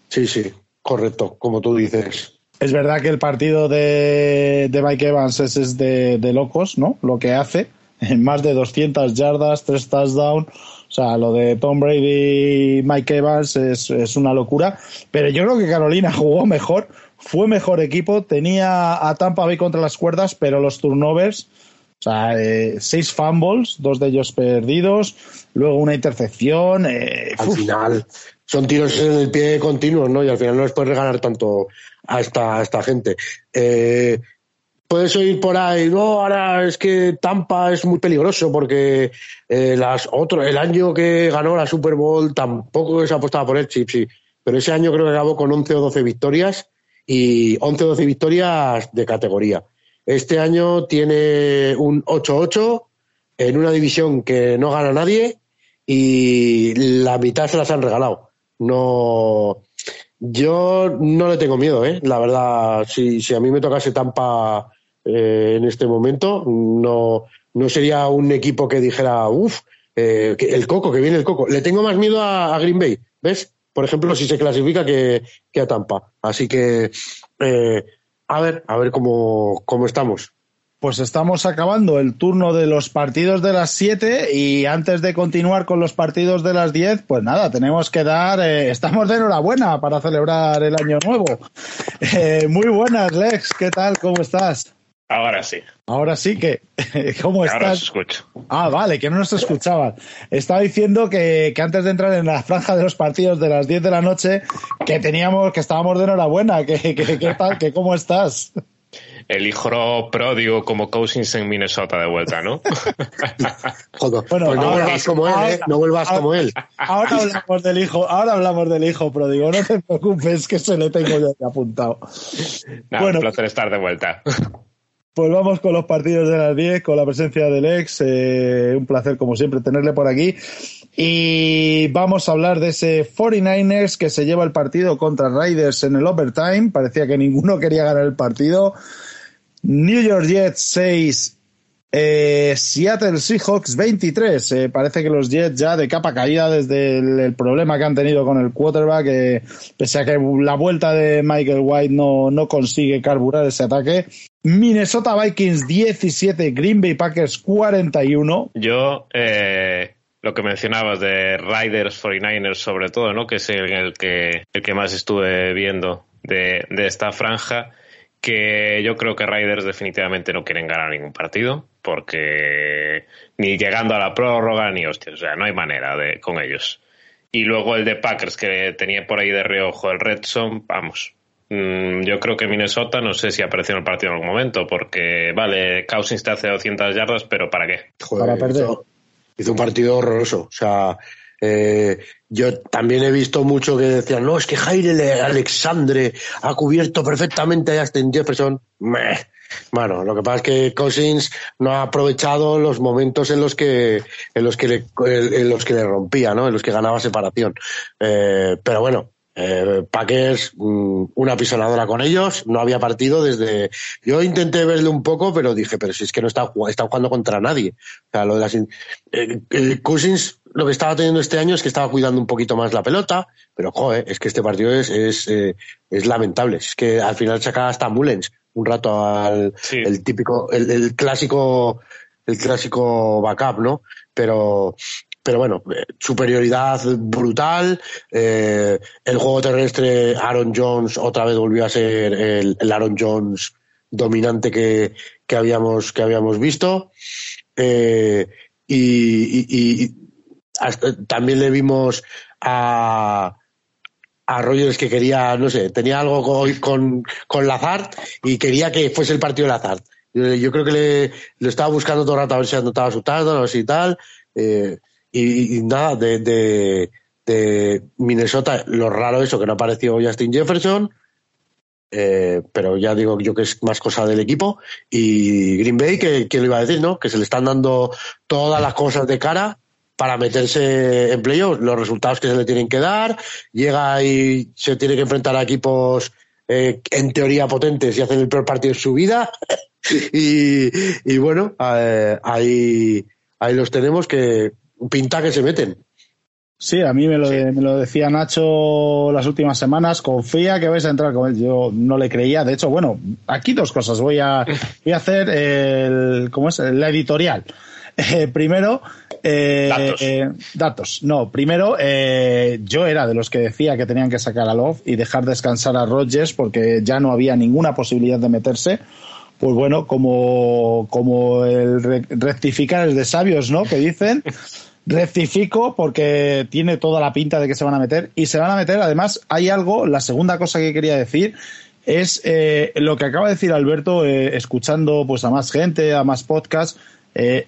Sí, sí, correcto, como tú dices. Es verdad que el partido de, de Mike Evans es, de, de, locos, ¿no? Lo que hace, en más de 200 yardas, tres touchdowns. O sea, lo de Tom Brady y Mike Evans es, es una locura. Pero yo creo que Carolina (laughs) jugó mejor, fue mejor equipo, tenía a Tampa Bay contra las cuerdas, pero los turnovers, o sea, eh, seis fumbles, dos de ellos perdidos, luego una intercepción. Eh, al final, son tiros en el pie continuos, ¿no? Y al final no les puedes regalar tanto a esta, a esta gente. Eh, puedes oír por ahí, no, ahora es que Tampa es muy peligroso porque eh, las otro, el año que ganó la Super Bowl tampoco se apostaba por el chip, sí, pero ese año creo que acabó con 11 o 12 victorias y 11 o 12 victorias de categoría. Este año tiene un 8-8 en una división que no gana nadie y la mitad se las han regalado. No, yo no le tengo miedo, ¿eh? La verdad, si, a mí me tocase Tampa eh, en este momento. No, no sería un equipo que dijera, uff, eh, el coco, que viene el coco. Le tengo más miedo a, Green Bay, ¿ves? Por ejemplo, si se clasifica que, que a Tampa. Así que, eh, a ver, a ver cómo, cómo estamos. pues estamos acabando el turno de los partidos de las 7 y antes de continuar con los partidos de las 10, pues nada, tenemos que dar, eh, estamos de enhorabuena para celebrar el año nuevo. Eh, muy buenas, Lex, ¿qué tal? ¿Cómo estás? Ahora sí. Ahora sí que, (laughs) ¿cómo estás? Ahora os escucho. Ah, vale, que no nos escuchaban. Estaba diciendo que, que, antes de entrar en la franja de los partidos de las 10 de la noche, que teníamos, que estábamos de enhorabuena, que, que, que tal, que cómo estás el hijo pródigo como Cousins en Minnesota de vuelta, ¿no? (laughs) Joder, bueno, pues no vuelvas como él, ¿eh? No vuelvas como él. Ahora hablamos del hijo, ahora hablamos del hijo pródigo, no te preocupes que se le tengo yo apuntado. bueno, un placer estar de vuelta. Pues vamos con los partidos de las 10, con la presencia del ex. Eh, un placer, como siempre, tenerle por aquí. Y vamos a hablar de ese 49ers que se lleva el partido contra Raiders en el overtime. Parecía que ninguno quería ganar el partido. New York Jets 6, eh, Seattle Seahawks 23. Eh, parece que los Jets ya de capa caída desde el, problema que han tenido con el quarterback, eh, pese a que la vuelta de Michael White no, no consigue carburar ese ataque. Minnesota Vikings 17, Green Bay Packers 41. Yo, lo que mencionabas de Riders 49ers sobre todo, ¿no? Que es el, que, el que más estuve viendo de, de esta franja que yo creo que Riders definitivamente no quieren ganar ningún partido, porque ni llegando a la prórroga ni hostias, o sea, no hay manera de con ellos. Y luego el de Packers que tenía por ahí de reojo el Redson, vamos. Mm, yo creo que Minnesota, no sé si apareció en el partido en algún momento, porque vale, Cousins te hace 200 yardas, pero ¿para qué? para perder. hizo un partido horroroso, o sea, eh, yo también he visto mucho que decían, no, es que Jaire Alexandre ha cubierto perfectamente a Justin Jefferson. Bueno, lo que pasa es que Cousins no ha aprovechado los momentos en los que en los que le, en los que le rompía, ¿no? En los que ganaba separación. Eh, pero bueno, eh, Packers, mm, una pisonadora con ellos, no había partido desde. Yo intenté verle un poco, pero dije, pero si es que no está, está jugando contra nadie. O sea, lo de las. Eh, Cousins lo que estaba teniendo este año es que estaba cuidando un poquito más la pelota, pero joder, es que este partido es, es, eh, es lamentable. Es que al final saca hasta Mullens un rato al el típico, el, el, clásico, el clásico backup, ¿no? Pero, pero bueno, eh, superioridad brutal. Eh, el juego terrestre, Aaron Jones otra vez volvió a ser el, el Aaron Jones dominante que, que habíamos, que habíamos visto. Eh, y, y, y, también le vimos a, a Rogers que quería, no sé, tenía algo con, con, con Lazard y quería que fuese el partido de Lazard. Yo, creo que le, lo estaba buscando todo el rato a ver si anotaba su tardo, no sé y tal. Eh, y, nada, de, de, Minnesota, lo raro eso, que no apareció Justin Jefferson. Eh, pero ya digo yo que es más cosa del equipo. Y Green Bay, que, que le iba a decir, ¿no? Que se le están dando todas las cosas de cara para meterse en playoffs, los resultados que se le tienen que dar, llega y se tiene que enfrentar a equipos eh, en teoría potentes y hacen el peor partido de su vida. (laughs) y, y, bueno, eh, ahí, ahí los tenemos que pinta que se meten. Sí, a mí me lo, sí. me lo, decía Nacho las últimas semanas. Confía que vais a entrar con él. Yo no le creía. De hecho, bueno, aquí dos cosas. Voy a, voy a hacer el, ¿cómo es? La editorial. (laughs) Eh, primero, eh, datos. Eh, datos. No, primero, eh, yo era de los que decía que tenían que sacar a Love y dejar descansar a Rodgers porque ya no había ninguna posibilidad de meterse. Pues bueno, como, como el rectificar es de sabios, ¿no? Que dicen. (laughs) rectifico porque tiene toda la pinta de que se van a meter y se van a meter. Además, hay algo, la segunda cosa que quería decir es eh, lo que acaba de decir Alberto, eh, escuchando pues a más gente, a más podcasts. Eh,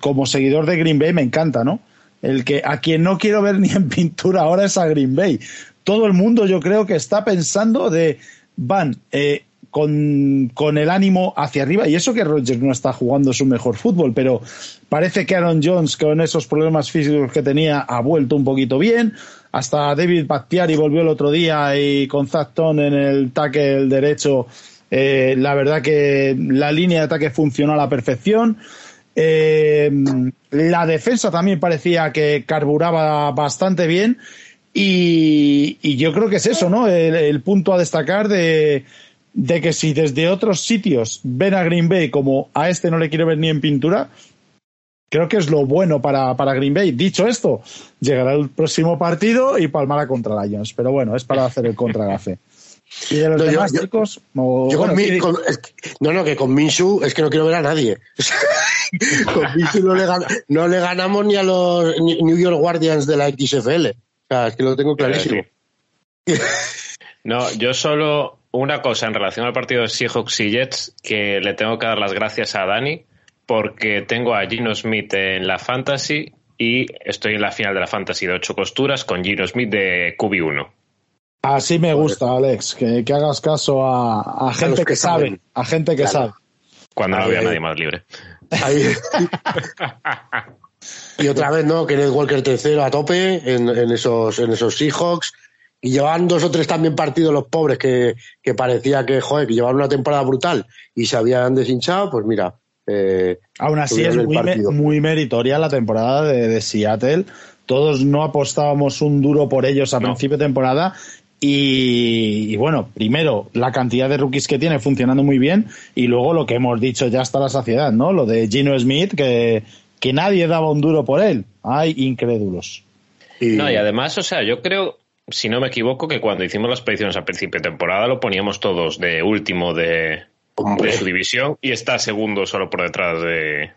como seguidor de Green Bay me encanta, ¿no? El que a quien no quiero ver ni en (laughs) pintura ahora es a Green Bay. Todo el mundo yo creo que está pensando de van eh, con, con, el ánimo hacia arriba y eso que Rodgers no está jugando su mejor fútbol, pero parece que Aaron Jones con esos problemas físicos que tenía ha vuelto un poquito bien. Hasta David Bakhtiari volvió el otro día y con Zacton en el tackle derecho, eh, la verdad que la línea de ataque funcionó a la perfección. Eh, la defensa también parecía que carburaba bastante bien y, yo creo que es eso, ¿no? El, el punto a destacar de, de que si desde otros sitios ven a Green Bay como a este no le quiero ver ni en pintura, creo que es lo bueno para, para Green Bay. Dicho esto, llegará el próximo partido y palmará contra Lions. Pero bueno, es para hacer el contragafe. (laughs) Y de los No, yo- demás yo- chicos, o- Yo con bueno, Mi- sí, con- es que- no, no, que con Minshu es que no quiero ver a nadie. (laughs) con Minshu no le, no le ganamos ni a los New York Guardians de la XFL. O sea, es que lo tengo clarísimo. No, yo solo una cosa en relación al partido de Seahawks y Jets que le tengo que dar las gracias a Dani porque tengo a Gino Smith en la Fantasy y estoy en la final de la Fantasy de ocho costuras con Gino Smith de QB1. Así me gusta, Alex, que, que hagas caso a, a gente que, que sabe, saben. a gente que Claro. sabe. Cuando no había ahí. nadie más libre. Ahí. (laughs) y otra vez, ¿no? Kenneth Walker tercero a tope en, en esos, en esos Seahawks. Y llevaban dos o tres también partidos los pobres que, que parecía que, joder, que llevaban una temporada brutal y se habían deshinchado, pues mira. eh, Aún así es muy, me- muy meritoria la temporada de, de Seattle. Todos no apostábamos un duro por ellos a No. principio de temporada. Y, y bueno, primero, la cantidad de rookies que tiene funcionando muy bien. Y luego lo que hemos dicho ya hasta la saciedad, ¿no? Lo de Gino Smith, que, que nadie daba un duro por él. Hay incrédulos. y, No, y además, o sea, yo creo, si no me equivoco, que cuando hicimos las predicciones a principio de temporada lo poníamos todos de último de, de su división y está segundo solo por detrás de,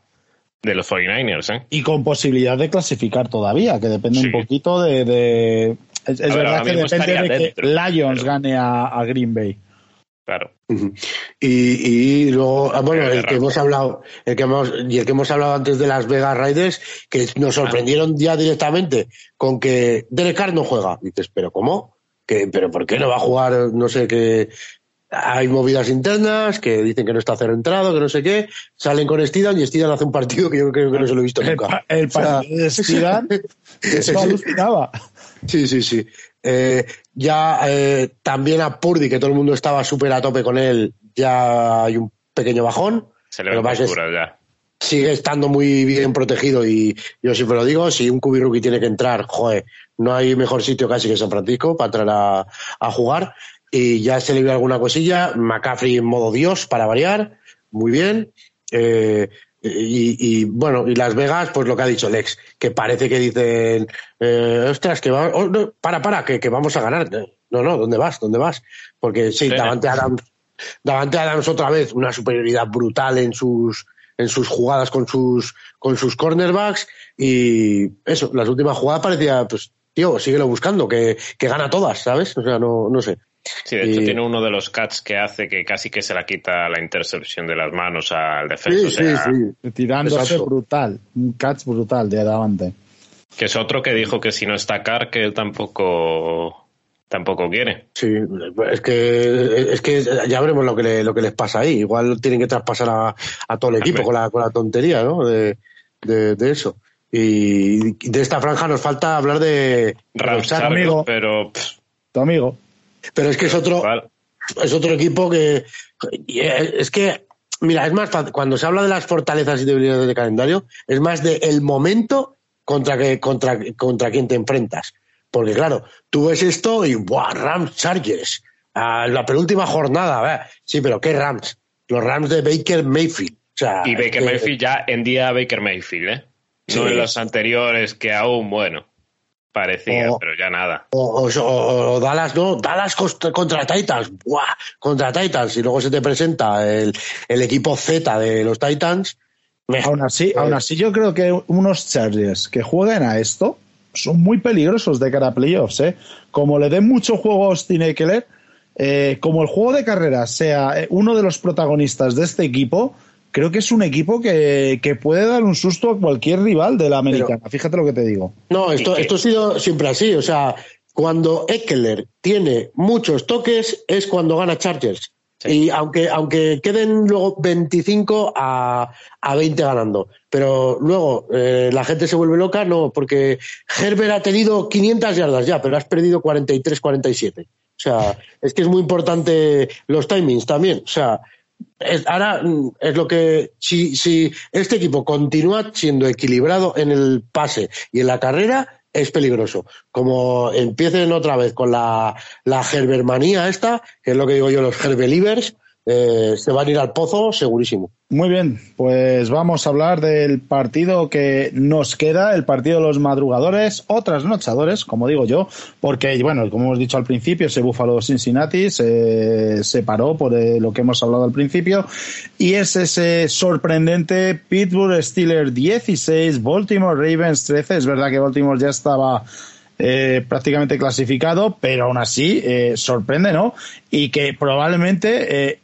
de los 49ers, ¿eh? Y con posibilidad de clasificar todavía, que depende Sí. un poquito de. de- es es ver, verdad que depende de que dentro, Lions pero- gane a, a Green Bay. Claro. Y, y luego, ah, bueno, el que hemos hablado, el que hemos, y el que hemos hablado antes de las Vegas Raiders, que nos sorprendieron ya directamente con que Derek Carr no juega. Y dices, ¿pero cómo? que ¿Pero por qué no va a jugar? No sé qué. Hay movidas internas que dicen que no está centrado, que no sé qué. Salen con Steedham y Steedham hace un partido que yo creo que no se lo he visto El, nunca. pa- el O sea, partido de Steedham, (laughs) eso alucinaba. Sí, sí, sí. Eh, ya eh, también a Purdy, que todo el mundo estaba súper a tope con él, ya hay un pequeño bajón. Se le pasa es- ya. sigue estando muy bien protegido y yo siempre lo digo, si un cubi rookie tiene que entrar, joder, no hay mejor sitio casi que San Francisco para entrar a, a jugar y ya se le vio alguna cosilla, McCaffrey en modo Dios para variar, muy bien. Eh, y, y, bueno, y Las Vegas, pues lo que ha dicho Lex, que parece que dicen, eh, ostras, que va, oh, no, para, para, que, que vamos a ganar. No, no, ¿dónde vas? ¿Dónde vas? Porque sí, Sí. Davante Adams, Davante Adams otra vez, una superioridad brutal en sus, en sus jugadas con sus, con sus cornerbacks y eso, las últimas jugadas parecía, pues, tío, síguelo buscando, que, que gana todas, ¿sabes? O sea, no, no sé. Sí, de hecho Y- tiene uno de los cuts que hace que casi que se la quita la intercepción de las manos al defensa. Sí, o sí, sea, sí. Tirándose Exacto. brutal. Un catch brutal de Davante. Que es otro que dijo que si no está Carr, que él tampoco, tampoco quiere. Sí, es que, es que ya veremos lo que, le- lo que les pasa ahí. Igual tienen que traspasar a, a todo el equipo con la, con la tontería, ¿no? De, de, de eso. Y de esta franja nos falta hablar de Ramsar, amigo. pero pff, Tu amigo. Pero es que es otro, es otro equipo que es que mira es más fácil cuando se habla de las fortalezas y debilidades de calendario es más de el momento contra que contra contra quien te enfrentas porque claro tú ves esto y ¡buah! Rams Chargers a la penúltima jornada ¿verdad? sí pero qué Rams los Rams de Baker Mayfield o sea, Y Baker que- Mayfield ya en día Baker Mayfield, ¿eh? Sí. No en los anteriores que aún, bueno, parecía, O- pero ya nada. o, o- Dallas, no, Dallas contra, Titans, ¡buah! Contra Titans, y luego se te presenta el, el equipo Z de los Titans. Aún así, eh, aún así, yo creo que unos Chargers que jueguen a esto son muy peligrosos de cara a playoffs, ¿eh? Como le den mucho juego a Austin Eckler, eh, como el juego de carreras sea eh, uno de los protagonistas de este equipo, creo que es un equipo que, que puede dar un susto a cualquier rival de la americana. Fíjate lo que te digo. No, esto, esto ha sido siempre así. O sea, cuando Eckler tiene muchos toques es cuando gana Chargers. Y aunque, aunque queden luego 25 a, a 20 ganando. Pero luego eh, la gente se vuelve loca, no, porque Herbert ha tenido 500 yardas ya, pero has perdido 43-47. O sea, es que es muy importante los timings también. O sea, ahora mm, es lo que si, si este equipo continúa siendo equilibrado en el pase y en la carrera es peligroso. Como empiecen otra vez con la, la gerbermanía esta, que es lo que digo yo, los gerbelivers, eh, se van a ir al pozo segurísimo. Muy bien, pues vamos a hablar del partido que nos queda, el partido de los madrugadores o trasnochadores, como digo yo, porque, bueno, como hemos dicho al principio, ese Buffalo Cincinnati se separó por eh, lo que hemos hablado al principio, y es ese sorprendente Pittsburgh Steelers 16, Baltimore Ravens 13. Es verdad que Baltimore ya estaba eh, prácticamente clasificado, pero aún así sorprende, ¿no? Y que probablemente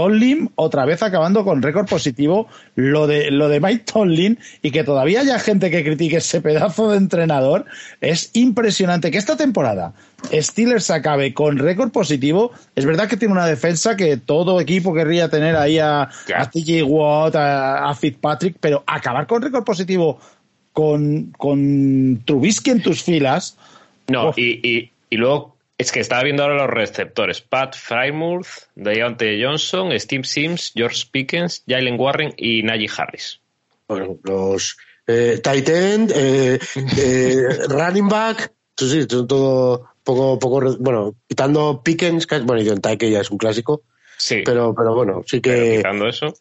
Tomlin otra vez acabando con récord positivo, lo de, lo de Mike Tomlin y que todavía haya gente que critique ese pedazo de entrenador, es impresionante que esta temporada Steelers acabe con récord positivo. Es verdad que tiene una defensa que todo equipo querría tener ahí a, a TJ Watt, a, a Fitzpatrick, pero acabar con récord positivo con, con Trubisky en tus filas. No, y, y, y luego es que estaba viendo ahora los receptores. Pat Frymouth, Deontay Johnson, Steve Sims, George Pickens, Jalen Warren y Najee Harris. Bueno, los eh, tight end, eh, eh, (laughs) running back, sí, son todo poco, poco, bueno, quitando Pickens, que- bueno, Deontay, que ya es un clásico, Sí, pero, pero bueno, sí pero que quitando eso.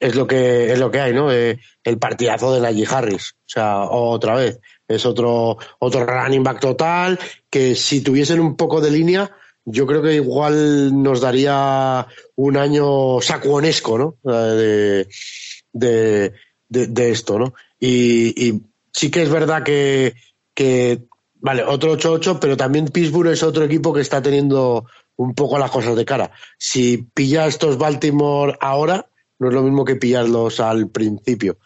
es lo que es lo que hay, ¿no? Eh, el partidazo de Najee Harris, o sea, otra vez es otro otro running back total que si tuviesen un poco de línea, yo creo que igual nos daría un año sacuonesco, ¿no? De, de, esto, ¿no? Y, y sí que es verdad que, que vale, otro 8-8, pero también Pittsburgh es otro equipo que está teniendo un poco las cosas de cara. Si pilla estos Baltimore ahora, no es lo mismo que pillarlos al principio.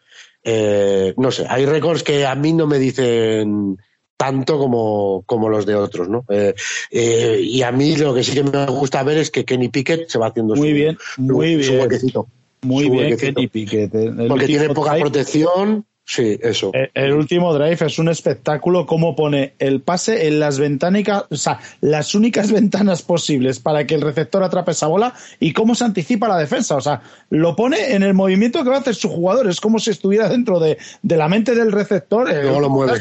Eh, no sé, hay récords que a mí no me dicen tanto como, como los de otros, ¿no? Eh, eh, y a mí lo que sí que me gusta ver es que Kenny Pickett se va haciendo Muy su, bien, muy su bien. huequecito. Muy Su bien, huequecito. Kenny Pickett. El Porque tiene poca protección. Sí, eso. Eh, El último drive es un espectáculo cómo pone el pase en las ventánicas, o sea, las únicas (laughs) ventanas posibles para que el receptor atrape esa bola y cómo se anticipa la defensa. O sea, lo pone en el movimiento que va a hacer su jugador. Es como si estuviera dentro de, de la mente del receptor. El Luego lo mueve.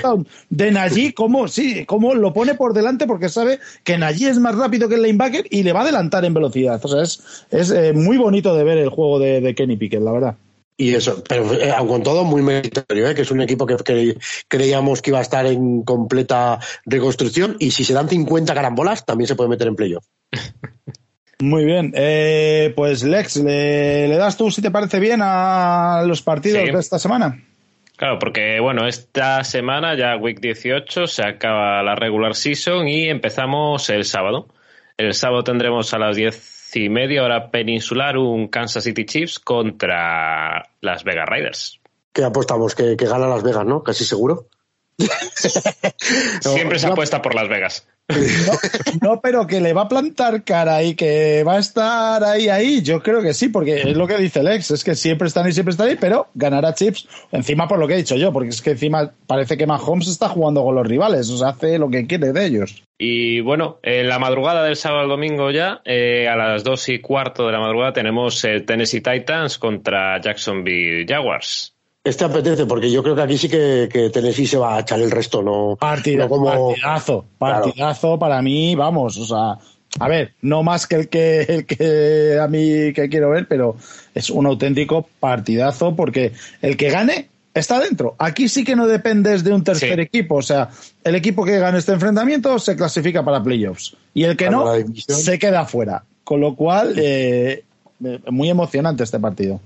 De Najee, cómo, sí, cómo lo pone por delante porque sabe que Najee es más rápido que el linebacker y le va a adelantar en velocidad. O sea, es, es eh, muy bonito de ver el juego de, de Kenny Pickett, la verdad. Y eso, pero eh, aun con todo, muy meritorio, ¿eh? que es un equipo que cre- creíamos que iba a estar en completa reconstrucción. Y si se dan 50 carambolas, también se puede meter en playoff. (laughs) Muy bien, eh, pues Lex, ¿le, le das tú, si te parece bien, a los partidos Sí. de esta semana? Claro, porque bueno, esta semana ya Week 18 se acaba la regular season y empezamos el sábado. El sábado tendremos a las diez y media hora peninsular un Kansas City Chiefs contra las Vegas Raiders. Que apostamos que, que gana Las Vegas, ¿no? Casi seguro. (laughs) (laughs) Siempre se apuesta por Las Vegas. No, pero que le va a plantar cara y que va a estar ahí, ahí, yo creo que sí, porque es lo que dice Lex, es que siempre están ahí, siempre están ahí, pero ganará Chips, encima por lo que he dicho yo, porque es que encima parece que Mahomes está jugando con los rivales, o sea, hace lo que quiere de ellos. Y bueno, en la madrugada del sábado al domingo ya, eh, a las dos y cuarto de la madrugada, tenemos el Tennessee Titans contra Jacksonville Jaguars. Este apetece, porque yo creo que aquí sí que, que Tennessee se va a echar el resto, ¿no? Partida- no como- partidazo, partidazo para mí, vamos, o sea, a ver, no más que el que el que a mí que quiero ver, pero es un auténtico partidazo porque el que gane está dentro. Aquí sí que no dependes de un tercer Sí. equipo, o sea, el equipo que gane este enfrentamiento se clasifica para playoffs y el que Para no se queda fuera. Con lo cual, eh, eh, muy emocionante este partido.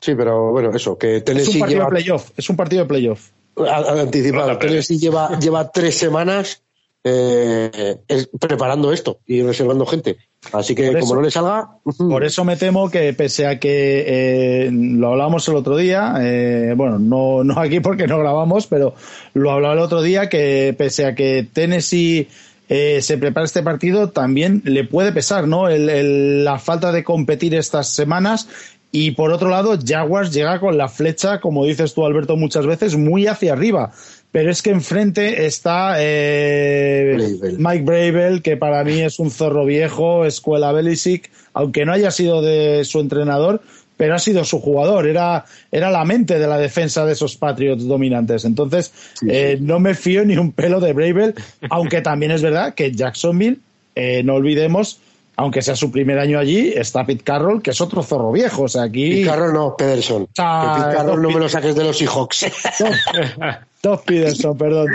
Sí, pero bueno, eso, que Es un Tennessee partido lleva de playoff, es un partido de playoff. anticipado. Tennessee lleva, lleva tres semanas eh, es- preparando esto y reservando gente. Así que eso. como no le salga, Por eso me temo que pese a que eh, lo hablamos el otro día, eh, bueno, no, no aquí porque no grabamos, pero lo hablaba el otro día que pese a que Tennessee eh, se prepara este partido, también le puede pesar, ¿no? El- el- la falta de competir estas semanas. Y por otro lado, Jaguars llega con la flecha, como dices tú, Alberto, muchas veces, muy hacia arriba. Pero es que enfrente está eh, Bravel. Mike Bravel, que para mí es un zorro viejo, escuela Belichick, aunque no haya sido de su entrenador, pero ha sido su jugador, era, era la mente de la defensa de esos Patriots dominantes. Entonces, eh, no me fío ni un pelo de Bravel, aunque también es verdad que Jacksonville, eh, no olvidemos, aunque sea su primer año allí, está Pete Carroll, que es otro zorro viejo. O sea, aquí. Pete Carroll no, Pederson. Sea, que Pete Carroll no me lo saques de los Seahawks. (laughs) Doug Peterson, perdón.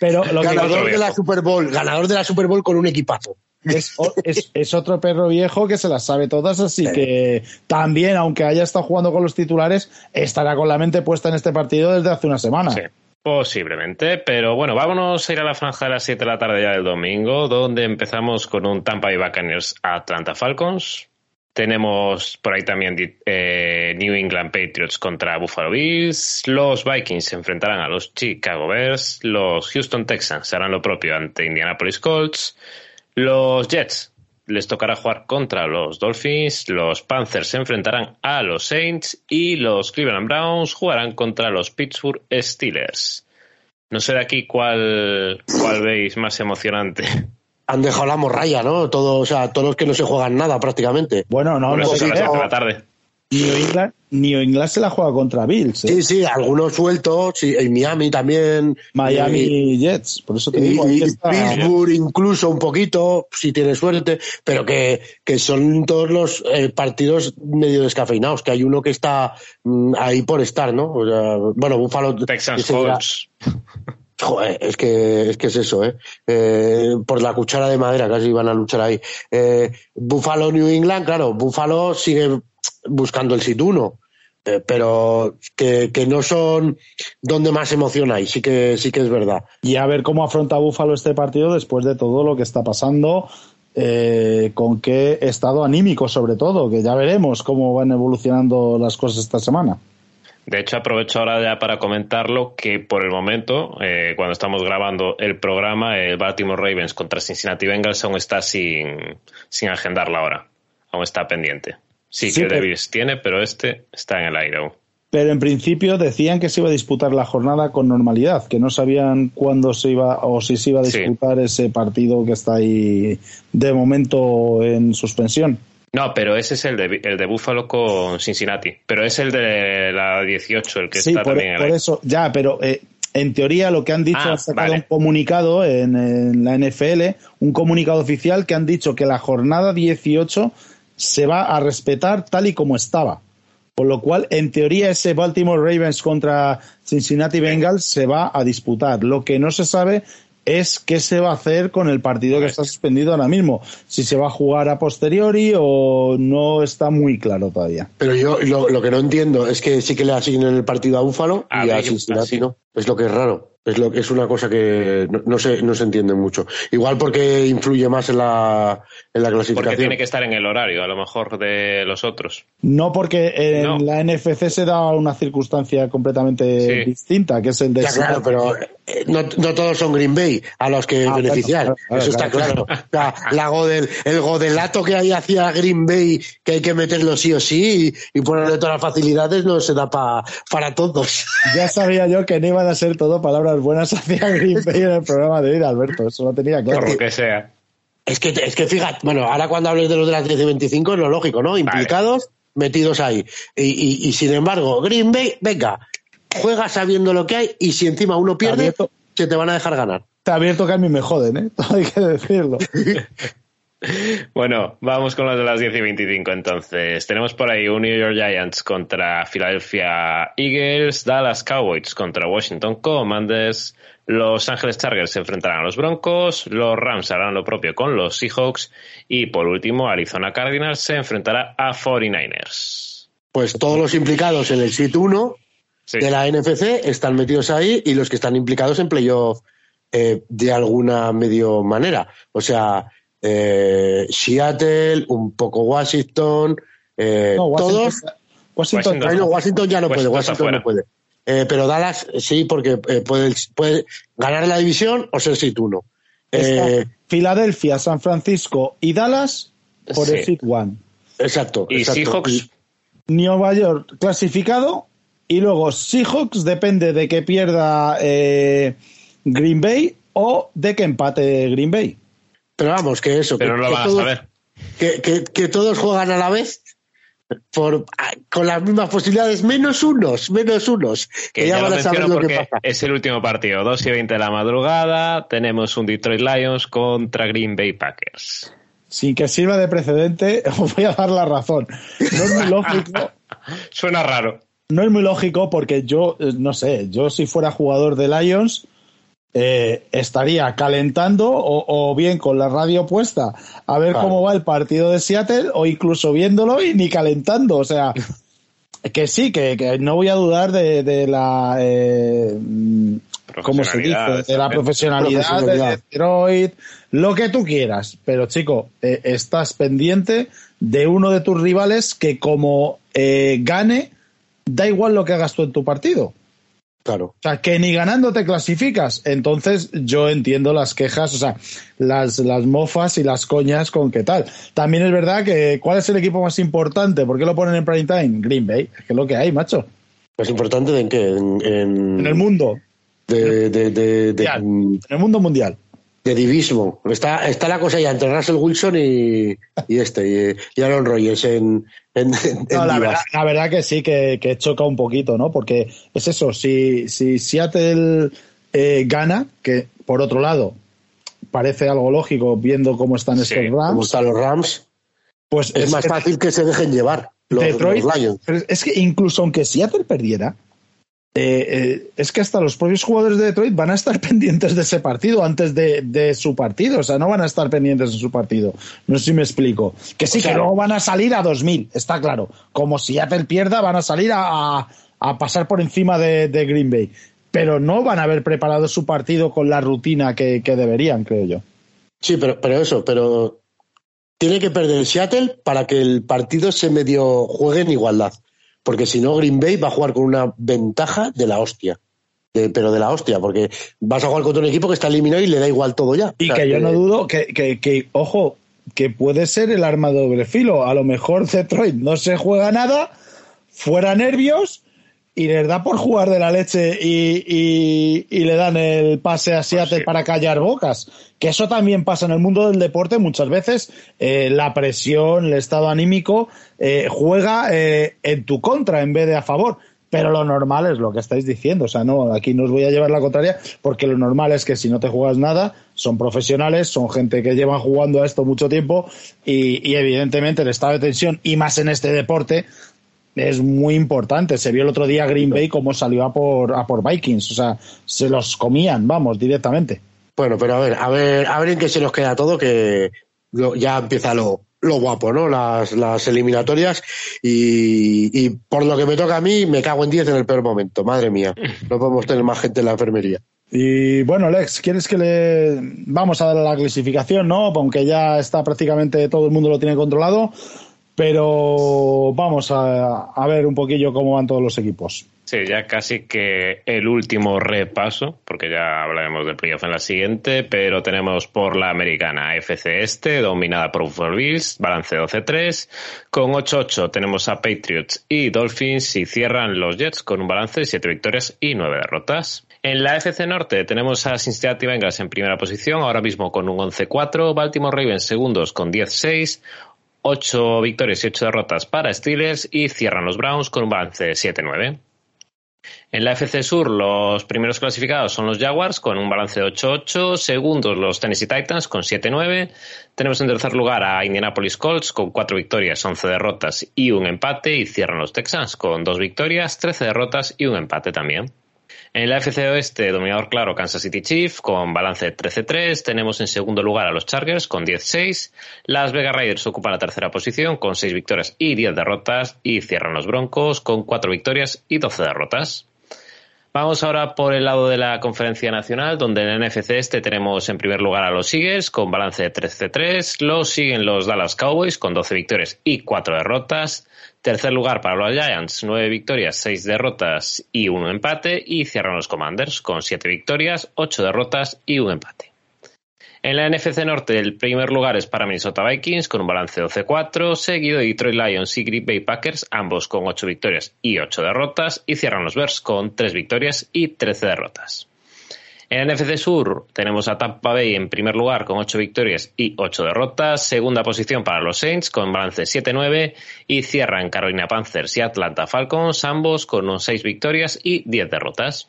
Pero lo que ganador de la. Super Bowl, ganador de la Super Bowl con un equipazo. es, o- es- es otro perro viejo que se las sabe todas, así que también, aunque haya estado jugando con los titulares, estará con la mente puesta en este partido desde hace una semana. Sí, posiblemente. Pero bueno, vámonos a ir a la franja de las 7 de la tarde ya del domingo, donde empezamos con un Tampa Bay Buccaneers Atlanta Falcons. Tenemos por ahí también eh, New England Patriots contra Buffalo Bills. Los Vikings se enfrentarán a los Chicago Bears. Los Houston Texans harán lo propio ante Indianapolis Colts. Los Jets les tocará jugar contra los Dolphins. Los Panthers se enfrentarán a los Saints. Y los Cleveland Browns jugarán contra los Pittsburgh Steelers. No sé de aquí cuál, cuál veis más emocionante. Han dejado la morralla, ¿no? Todo, o sea, todos los que no se juegan nada prácticamente. Bueno, no, no eso sé son las qué. 7 de la tarde. New England, New England se la juega contra Bills, ¿eh? Sí, sí, algunos sueltos, sí, en Miami también. Miami Y- Jets, por eso te digo, ahí y está. Pittsburgh incluso un poquito, si tiene suerte, pero que, que son todos los eh, partidos medio descafeinados, que hay uno que está mm, ahí por estar, ¿no? O sea, bueno, Buffalo... Ya- Colts. (laughs) Joder, es que, es que es eso, ¿eh? Eh, Por la cuchara de madera casi iban a luchar ahí. Eh, Buffalo, New England, claro, Buffalo sigue buscando el sit 1, eh, pero que, que no son donde más emoción hay, sí que, sí que es verdad. Y a ver cómo afronta Búfalo este partido después de todo lo que está pasando, eh, con qué estado anímico sobre todo, que ya veremos cómo van evolucionando las cosas esta semana. De hecho, aprovecho ahora ya para comentarlo que por el momento, eh, cuando estamos grabando el programa, el Baltimore Ravens contra Cincinnati Bengals aún está sin, sin agendar la hora. Aún está pendiente. Sí, Sí, que pero- Davis tiene, pero este está en el aire aún. Pero en principio decían que se iba a disputar la jornada con normalidad, que no sabían cuándo se iba o si se iba a Sí. disputar ese partido que está ahí de momento en suspensión. No, pero ese es el de, el de Buffalo con Cincinnati. Pero es el de la 18, el que Sí, está por, también en el por eso, ya, pero eh, en teoría lo que han dicho, Ah, han sacado vale. un comunicado en, en la NFL, un comunicado oficial que han dicho que la jornada 18 se va a respetar tal y como estaba. Con lo cual, en teoría, ese Baltimore Ravens contra Cincinnati Bengals se va a disputar. Lo que no se sabe es qué se va a hacer con el partido que está suspendido ahora mismo. Si se va a jugar a posteriori o no está muy claro todavía. Pero yo lo, lo que no entiendo es que sí que le asignan el partido a Búfalo A y a Cincinnati no. Es lo que es raro. Es lo que es una cosa que no, no se no se entiende mucho. Igual porque influye más en la en la Porque clasificación. tiene que estar en el horario, a lo mejor, de los otros. No, porque en No. la NFC se da una circunstancia completamente Sí. distinta, que es el de Ya, claro, pero eh, no, no todos son Green Bay a los que Ah, beneficiar. claro, claro, Eso está claro, la godel- el godelato que hay hacia Green Bay, que hay que meterlo sí o sí y, y ponerle todas las facilidades, no se da pa- para todos. ya sabía yo que no iban a ser todo palabras buenas hacia Green Bay en el programa de hoy, Alberto, eso lo tenía claro. Por lo que sea. Es que, es que fíjate, bueno, ahora cuando hables de los de las 10 y 25 es lo lógico, ¿no? Implicados, metidos ahí. Y, y- y, sin embargo, Green Bay, venga, juega sabiendo lo que hay y si encima uno pierde, se te van a dejar ganar. Está abierto que a mí me joden, ¿eh? (laughs) Hay que decirlo. (laughs) Bueno, vamos con los de las 10 y 25 entonces. Tenemos por ahí un New York Giants contra Philadelphia Eagles, Dallas Cowboys contra Washington Commanders, Los Ángeles Chargers se enfrentarán a los Broncos, los Rams harán lo propio con los Seahawks y por último Arizona Cardinals se enfrentará a 49ers. Pues todos los implicados en el SIT 1 Sí. de la NFC están metidos ahí y los que están implicados en playoff eh, de alguna medio manera. O sea, eh, Seattle, un poco Washington, eh, No, Washington, todos. Washington, no, Washington ya no puede, Washington no puede. Eh, pero Dallas sí, porque eh, puede, puede ganar la división o ser SIT 1. está Eh, Filadelfia, San Francisco y Dallas por el Sí. Fit One. exacto. Y exacto. Seahawks, Nueva York clasificado y luego Seahawks depende de que pierda eh, Green Bay o de que empate Green Bay. Pero vamos, que eso. pero que, no lo que van a todos, saber. que, que- que todos juegan a la vez por, con las mismas posibilidades, menos unos, menos unos. Que, ya, van a saber lo que pasa. Es el último partido, 2 y 20 de la madrugada. Tenemos un Detroit Lions contra Green Bay Packers. Sin que sirva de precedente, (laughs) os voy a dar la razón. No es muy lógico. (laughs) Suena raro. No es muy lógico porque yo, eh, no sé, yo si fuera jugador de Lions, eh, estaría calentando o, bien con la radio puesta a ver cómo va el partido de Seattle o incluso viéndolo y ni calentando. O sea, (laughs) que sí, que, no voy a dudar de, la... Eh, ¿Cómo se dice? De la profesionalidad, de Detroit, lo que tú quieras. Pero chico, eh, estás pendiente de uno de tus rivales que como gane, da igual lo que hagas tú en tu partido. Claro. O sea, que ni ganando te clasificas. Entonces yo entiendo las quejas, o sea, las, las mofas y las coñas con qué tal. También es verdad que ¿cuál es el equipo más importante? ¿Por qué lo ponen en prime time? Green Bay. Es que es lo que hay, macho. ¿Más importante de en qué? En, el mundo. De, de, de, en el mundo mundial de divismo. Está, está la cosa ya entre Russell Wilson y, y este, y, Aaron Rodgers en, en, no, la, verdad, la, verdad, que sí, que, que, choca un poquito, ¿no? Porque es eso, si, si Seattle eh, gana, que por otro lado parece algo lógico viendo cómo están estos Rams. Cómo están los Rams. Pues es, más fácil que se dejen llevar los, Detroit, Es que incluso aunque Seattle perdiera, eh, eh, es que hasta los propios jugadores de Detroit van a estar (laughs) pendientes de ese partido antes de, su partido, o sea, no van a estar pendientes de su partido. No sé si me explico. Que sí, que luego van a salir a 2000, está claro. Como si Apple pierda, van a salir a, pasar por encima de, Green Bay. Pero no van a haber preparado su partido con la rutina que, deberían, creo yo. Sí, pero, pero eso, pero tiene que perder Seattle para que el partido se medio juegue en igualdad porque si no Green Bay va a jugar con una ventaja de la hostia. pero de la hostia, porque vas a jugar contra un equipo que está eliminado y le da igual todo ya. Y que yo no dudo que, que, que, ojo, que puede ser el arma de doble filo. A lo mejor Detroit no se juega nada, fuera nervios y les da por jugar de la leche y, le dan el pase a Seattle pues para callar bocas. Que eso también pasa en el mundo del deporte muchas veces. Eh, la presión, el estado anímico eh, juega eh, en tu contra en vez de a favor. Pero lo normal es lo que estáis diciendo. O sea, no, aquí no os voy a llevar la contraria, porque lo normal es que si no te juegas nada, son profesionales, son gente que llevan jugando a esto mucho tiempo y, y evidentemente el estado de tensión, y más en este deporte, es muy importante. Se vio el otro día Green Bay cómo salió a por, a por Vikings. O sea, se los comían, vamos, directamente. Bueno, pero a ver, a ver, a ver en qué se nos queda todo, que ya empieza lo, lo guapo, ¿no? Las, las eliminatorias y, y, por lo que me toca a mí, me cago en 10 en el peor momento. Madre mía, no podemos tener más gente en la enfermería. Y bueno, Lex, ¿quieres que le vamos a dar la clasificación, no? Aunque ya está prácticamente todo el mundo lo tiene controlado pero vamos a, ver un poquillo cómo van todos los equipos. Sí, ya casi que el último repaso, porque ya hablaremos del playoff en la siguiente, pero tenemos por la americana FC Este, dominada por Buffalo Bills, balance 12-3, con 8-8 tenemos a Patriots y Dolphins y cierran los Jets con un balance de 7 victorias y 9 derrotas. En la FC Norte tenemos a Cincinnati Bengals en primera posición, ahora mismo con un 11-4, Baltimore Ravens segundos con 10-6, 8 victorias y 8 derrotas para Steelers y cierran los Browns con un balance de 7-9. En la FC Sur, los primeros clasificados son los Jaguars con un balance de 8-8, segundos los Tennessee Titans con 7-9, tenemos en tercer lugar a Indianapolis Colts con 4 victorias, 11 derrotas y un empate y cierran los Texans con 2 victorias, 13 derrotas y un empate también. En la FC Oeste, dominador claro Kansas City Chiefs con balance 13-3. Tenemos en segundo lugar a los Chargers con 10-6. Las Vegas Raiders ocupan la tercera posición con 6 victorias y 10 derrotas. Y cierran los Broncos con 4 victorias y 12 derrotas. Vamos ahora por el lado de la conferencia nacional, donde en el NFC este tenemos en primer lugar a los Eagles con balance de 13-3. Los siguen los Dallas Cowboys con 12 victorias y 4 derrotas. Tercer lugar para los Giants, 9 victorias, 6 derrotas y un empate. Y cierran los Commanders con 7 victorias, 8 derrotas y un empate. En la NFC Norte, el primer lugar es para Minnesota Vikings con un balance 12-4, seguido de Detroit Lions y Green Bay Packers, ambos con 8 victorias y 8 derrotas, y cierran los Bears con 3 victorias y 13 derrotas. En el NFC Sur tenemos a Tampa Bay en primer lugar con 8 victorias y 8 derrotas. Segunda posición para los Saints con balance 7-9 y cierran Carolina Panthers y Atlanta Falcons, ambos con 6 victorias y 10 derrotas.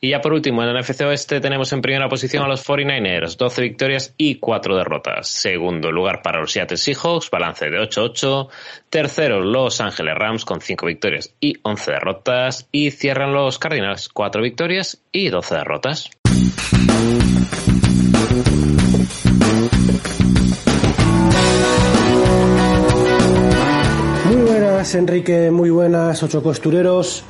Y ya por último, en el NFC Oeste tenemos en primera posición a los 49ers, 12 victorias y 4 derrotas. Segundo lugar para los Seattle Seahawks, balance de 8-8. Tercero, Los Ángeles Rams con 5 victorias y 11 derrotas. Y cierran los Cardinals, 4 victorias y 12 derrotas. Muy buenas, Enrique, muy buenas, ocho costureros.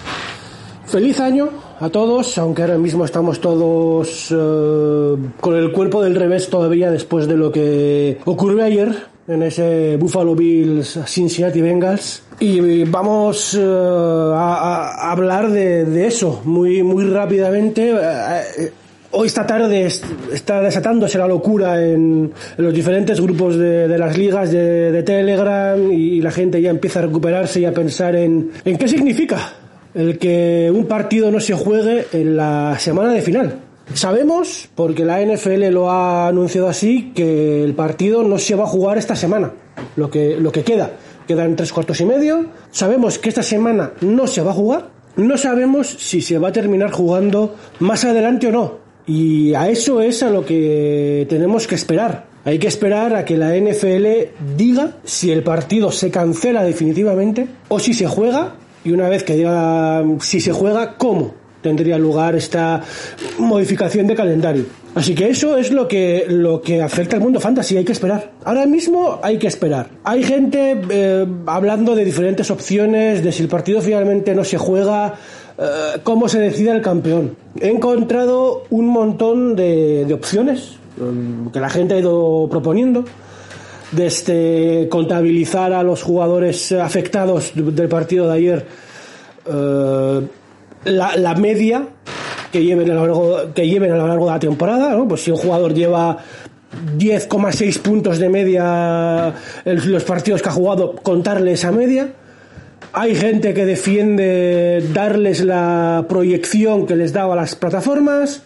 Feliz año a todos, aunque ahora mismo estamos todos eh, con el cuerpo del revés todavía después de lo que ocurrió ayer en ese Buffalo Bills Cincinnati Bengals. Y vamos eh, a, a hablar de, de eso muy, muy rápidamente. Eh, Hoy esta tarde está desatándose la locura en, en los diferentes grupos de, de las ligas de, de Telegram y, la gente ya empieza a recuperarse y a pensar en, en qué significa el que un partido no se juegue en la semana de final. Sabemos, porque la NFL lo ha anunciado así, que el partido no se va a jugar esta semana, lo que, lo que queda. Quedan tres cuartos y medio. Sabemos que esta semana no se va a jugar. No sabemos si se va a terminar jugando más adelante o no. Y a eso es a lo que tenemos que esperar. Hay que esperar a que la NFL diga si el partido se cancela definitivamente o si se juega y una vez que diga si se juega, cómo tendría lugar esta modificación de calendario. Así que eso es lo que, lo que afecta al mundo fantasy, hay que esperar. Ahora mismo hay que esperar. Hay gente eh, hablando de diferentes opciones, de si el partido finalmente no se juega, eh, cómo se decide el campeón. He encontrado un montón de, de opciones eh, que la gente ha ido proponiendo desde contabilizar a los jugadores afectados del partido de ayer eh, la, la, media que lleven a lo largo que lleven a lo largo de la temporada ¿no? pues si un jugador lleva 10,6 puntos de media en los partidos que ha jugado contarle esa media hay gente que defiende darles la proyección que les daba las plataformas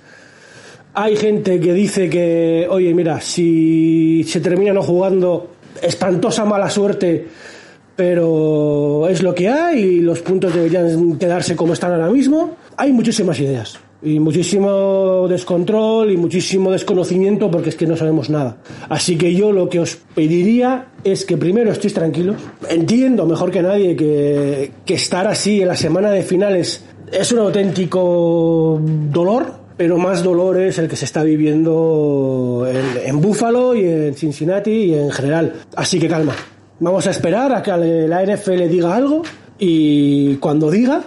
hay gente que dice que, oye, mira, si se termina no jugando, espantosa mala suerte, pero es lo que hay y los puntos deberían quedarse como están ahora mismo. Hay muchísimas ideas y muchísimo descontrol y muchísimo desconocimiento porque es que no sabemos nada. Así que yo lo que os pediría es que primero estéis tranquilos. Entiendo mejor que nadie que, que estar así en la semana de finales es un auténtico dolor pero más dolor es el que se está viviendo en, Buffalo y en Cincinnati y en general. Así que calma. Vamos a esperar a que la NFL diga algo y cuando diga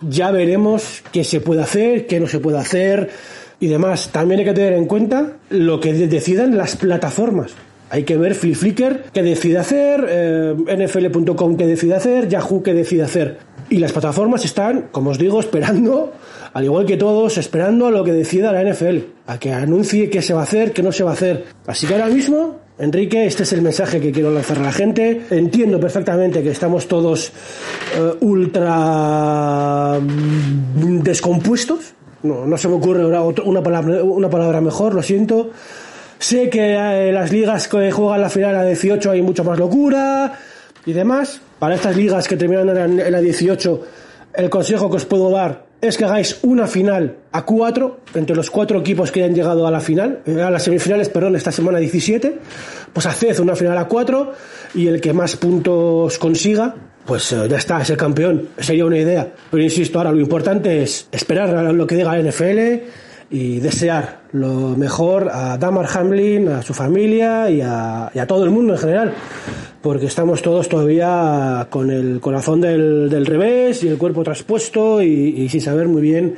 ya veremos qué se puede hacer, qué no se puede hacer y demás. También hay que tener en cuenta lo que decidan las plataformas. Hay que ver Flip Flickr qué decide hacer, eh, NFL.com qué decide hacer, Yahoo qué decide hacer. Y las plataformas están, como os digo, esperando al igual que todos, esperando a lo que decida la NFL, a que anuncie qué se va a hacer, qué no se va a hacer. Así que ahora mismo, Enrique, este es el mensaje que quiero lanzar a la gente. Entiendo perfectamente que estamos todos uh, ultra mm, descompuestos. No, no se me ocurre ahora una palabra, una palabra mejor, lo siento. Sé que eh, las ligas que juegan la final a 18 hay mucha más locura y demás. Para estas ligas que terminan en la 18, el consejo que os puedo dar es que hagáis una final a cuatro, entre los cuatro equipos que hayan llegado a la final, eh, a las semifinales, perdón, esta semana 17, pues haced una final a cuatro y el que más puntos consiga, pues eh, ya está, es el campeón. Sería una idea. Pero insisto, ahora lo importante es esperar a lo que diga la NFL y desear lo mejor a Damar Hamlin, a su familia y a, y a todo el mundo en general porque estamos todos todavía con el corazón del, del revés y el cuerpo traspuesto y, y, sin saber muy bien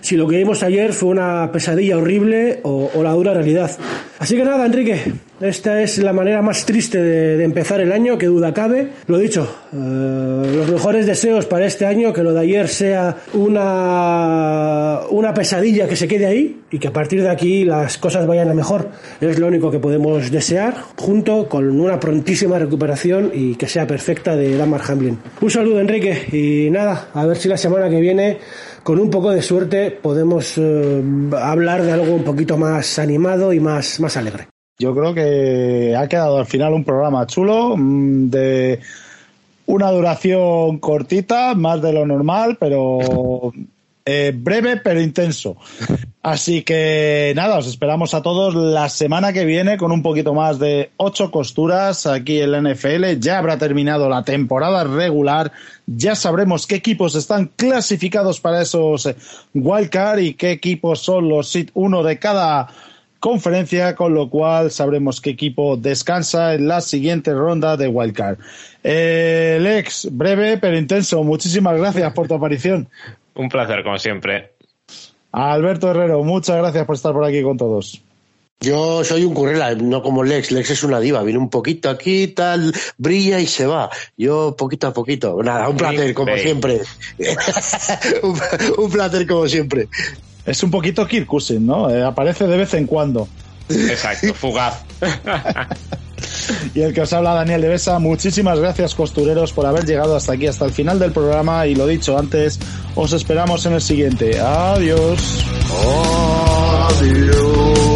si lo que vimos ayer fue una pesadilla horrible o, o, la dura realidad. Así que nada, Enrique, esta es la manera más triste de, de empezar el año, que duda cabe. Lo dicho, eh, los mejores deseos para este año, que lo de ayer sea una, una pesadilla que se quede ahí y que a partir de aquí las cosas vayan a mejor. Es lo único que podemos desear, junto con una prontísima recuperación recuperación y que sea perfecta de Damar Hamlin. Un saludo, Enrique, y nada, a ver si la semana que viene, con un poco de suerte, podemos eh, hablar de algo un poquito más animado y más, más alegre. Yo creo que ha quedado al final un programa chulo mm, de una duración cortita, más de lo normal, pero eh, breve pero intenso. Así que nada, os esperamos a todos la semana que viene con un poquito más de ocho costuras aquí en la NFL. Ya habrá terminado la temporada regular, ya sabremos qué equipos están clasificados para esos eh, wildcard y qué equipos son los sit uno de cada conferencia, con lo cual sabremos qué equipo descansa en la siguiente ronda de Wildcard. Eh, Lex, breve pero intenso, muchísimas gracias por tu aparición. Un placer, como siempre. Alberto Herrero, muchas gracias por estar por aquí con todos. Yo soy un currela, no como Lex. Lex es una diva, viene un poquito aquí, tal, brilla y se va. Yo poquito a poquito. Nada, un placer, como siempre. (laughs) un, un placer, como siempre. Es un poquito Kirk Cousins, ¿no? Eh, aparece de vez en cuando. Exacto, fugaz. (laughs) y el que os habla Daniel de Besa, muchísimas gracias costureros por haber llegado hasta aquí, hasta el final del programa y lo dicho antes, os esperamos en el siguiente. Adiós. Adiós.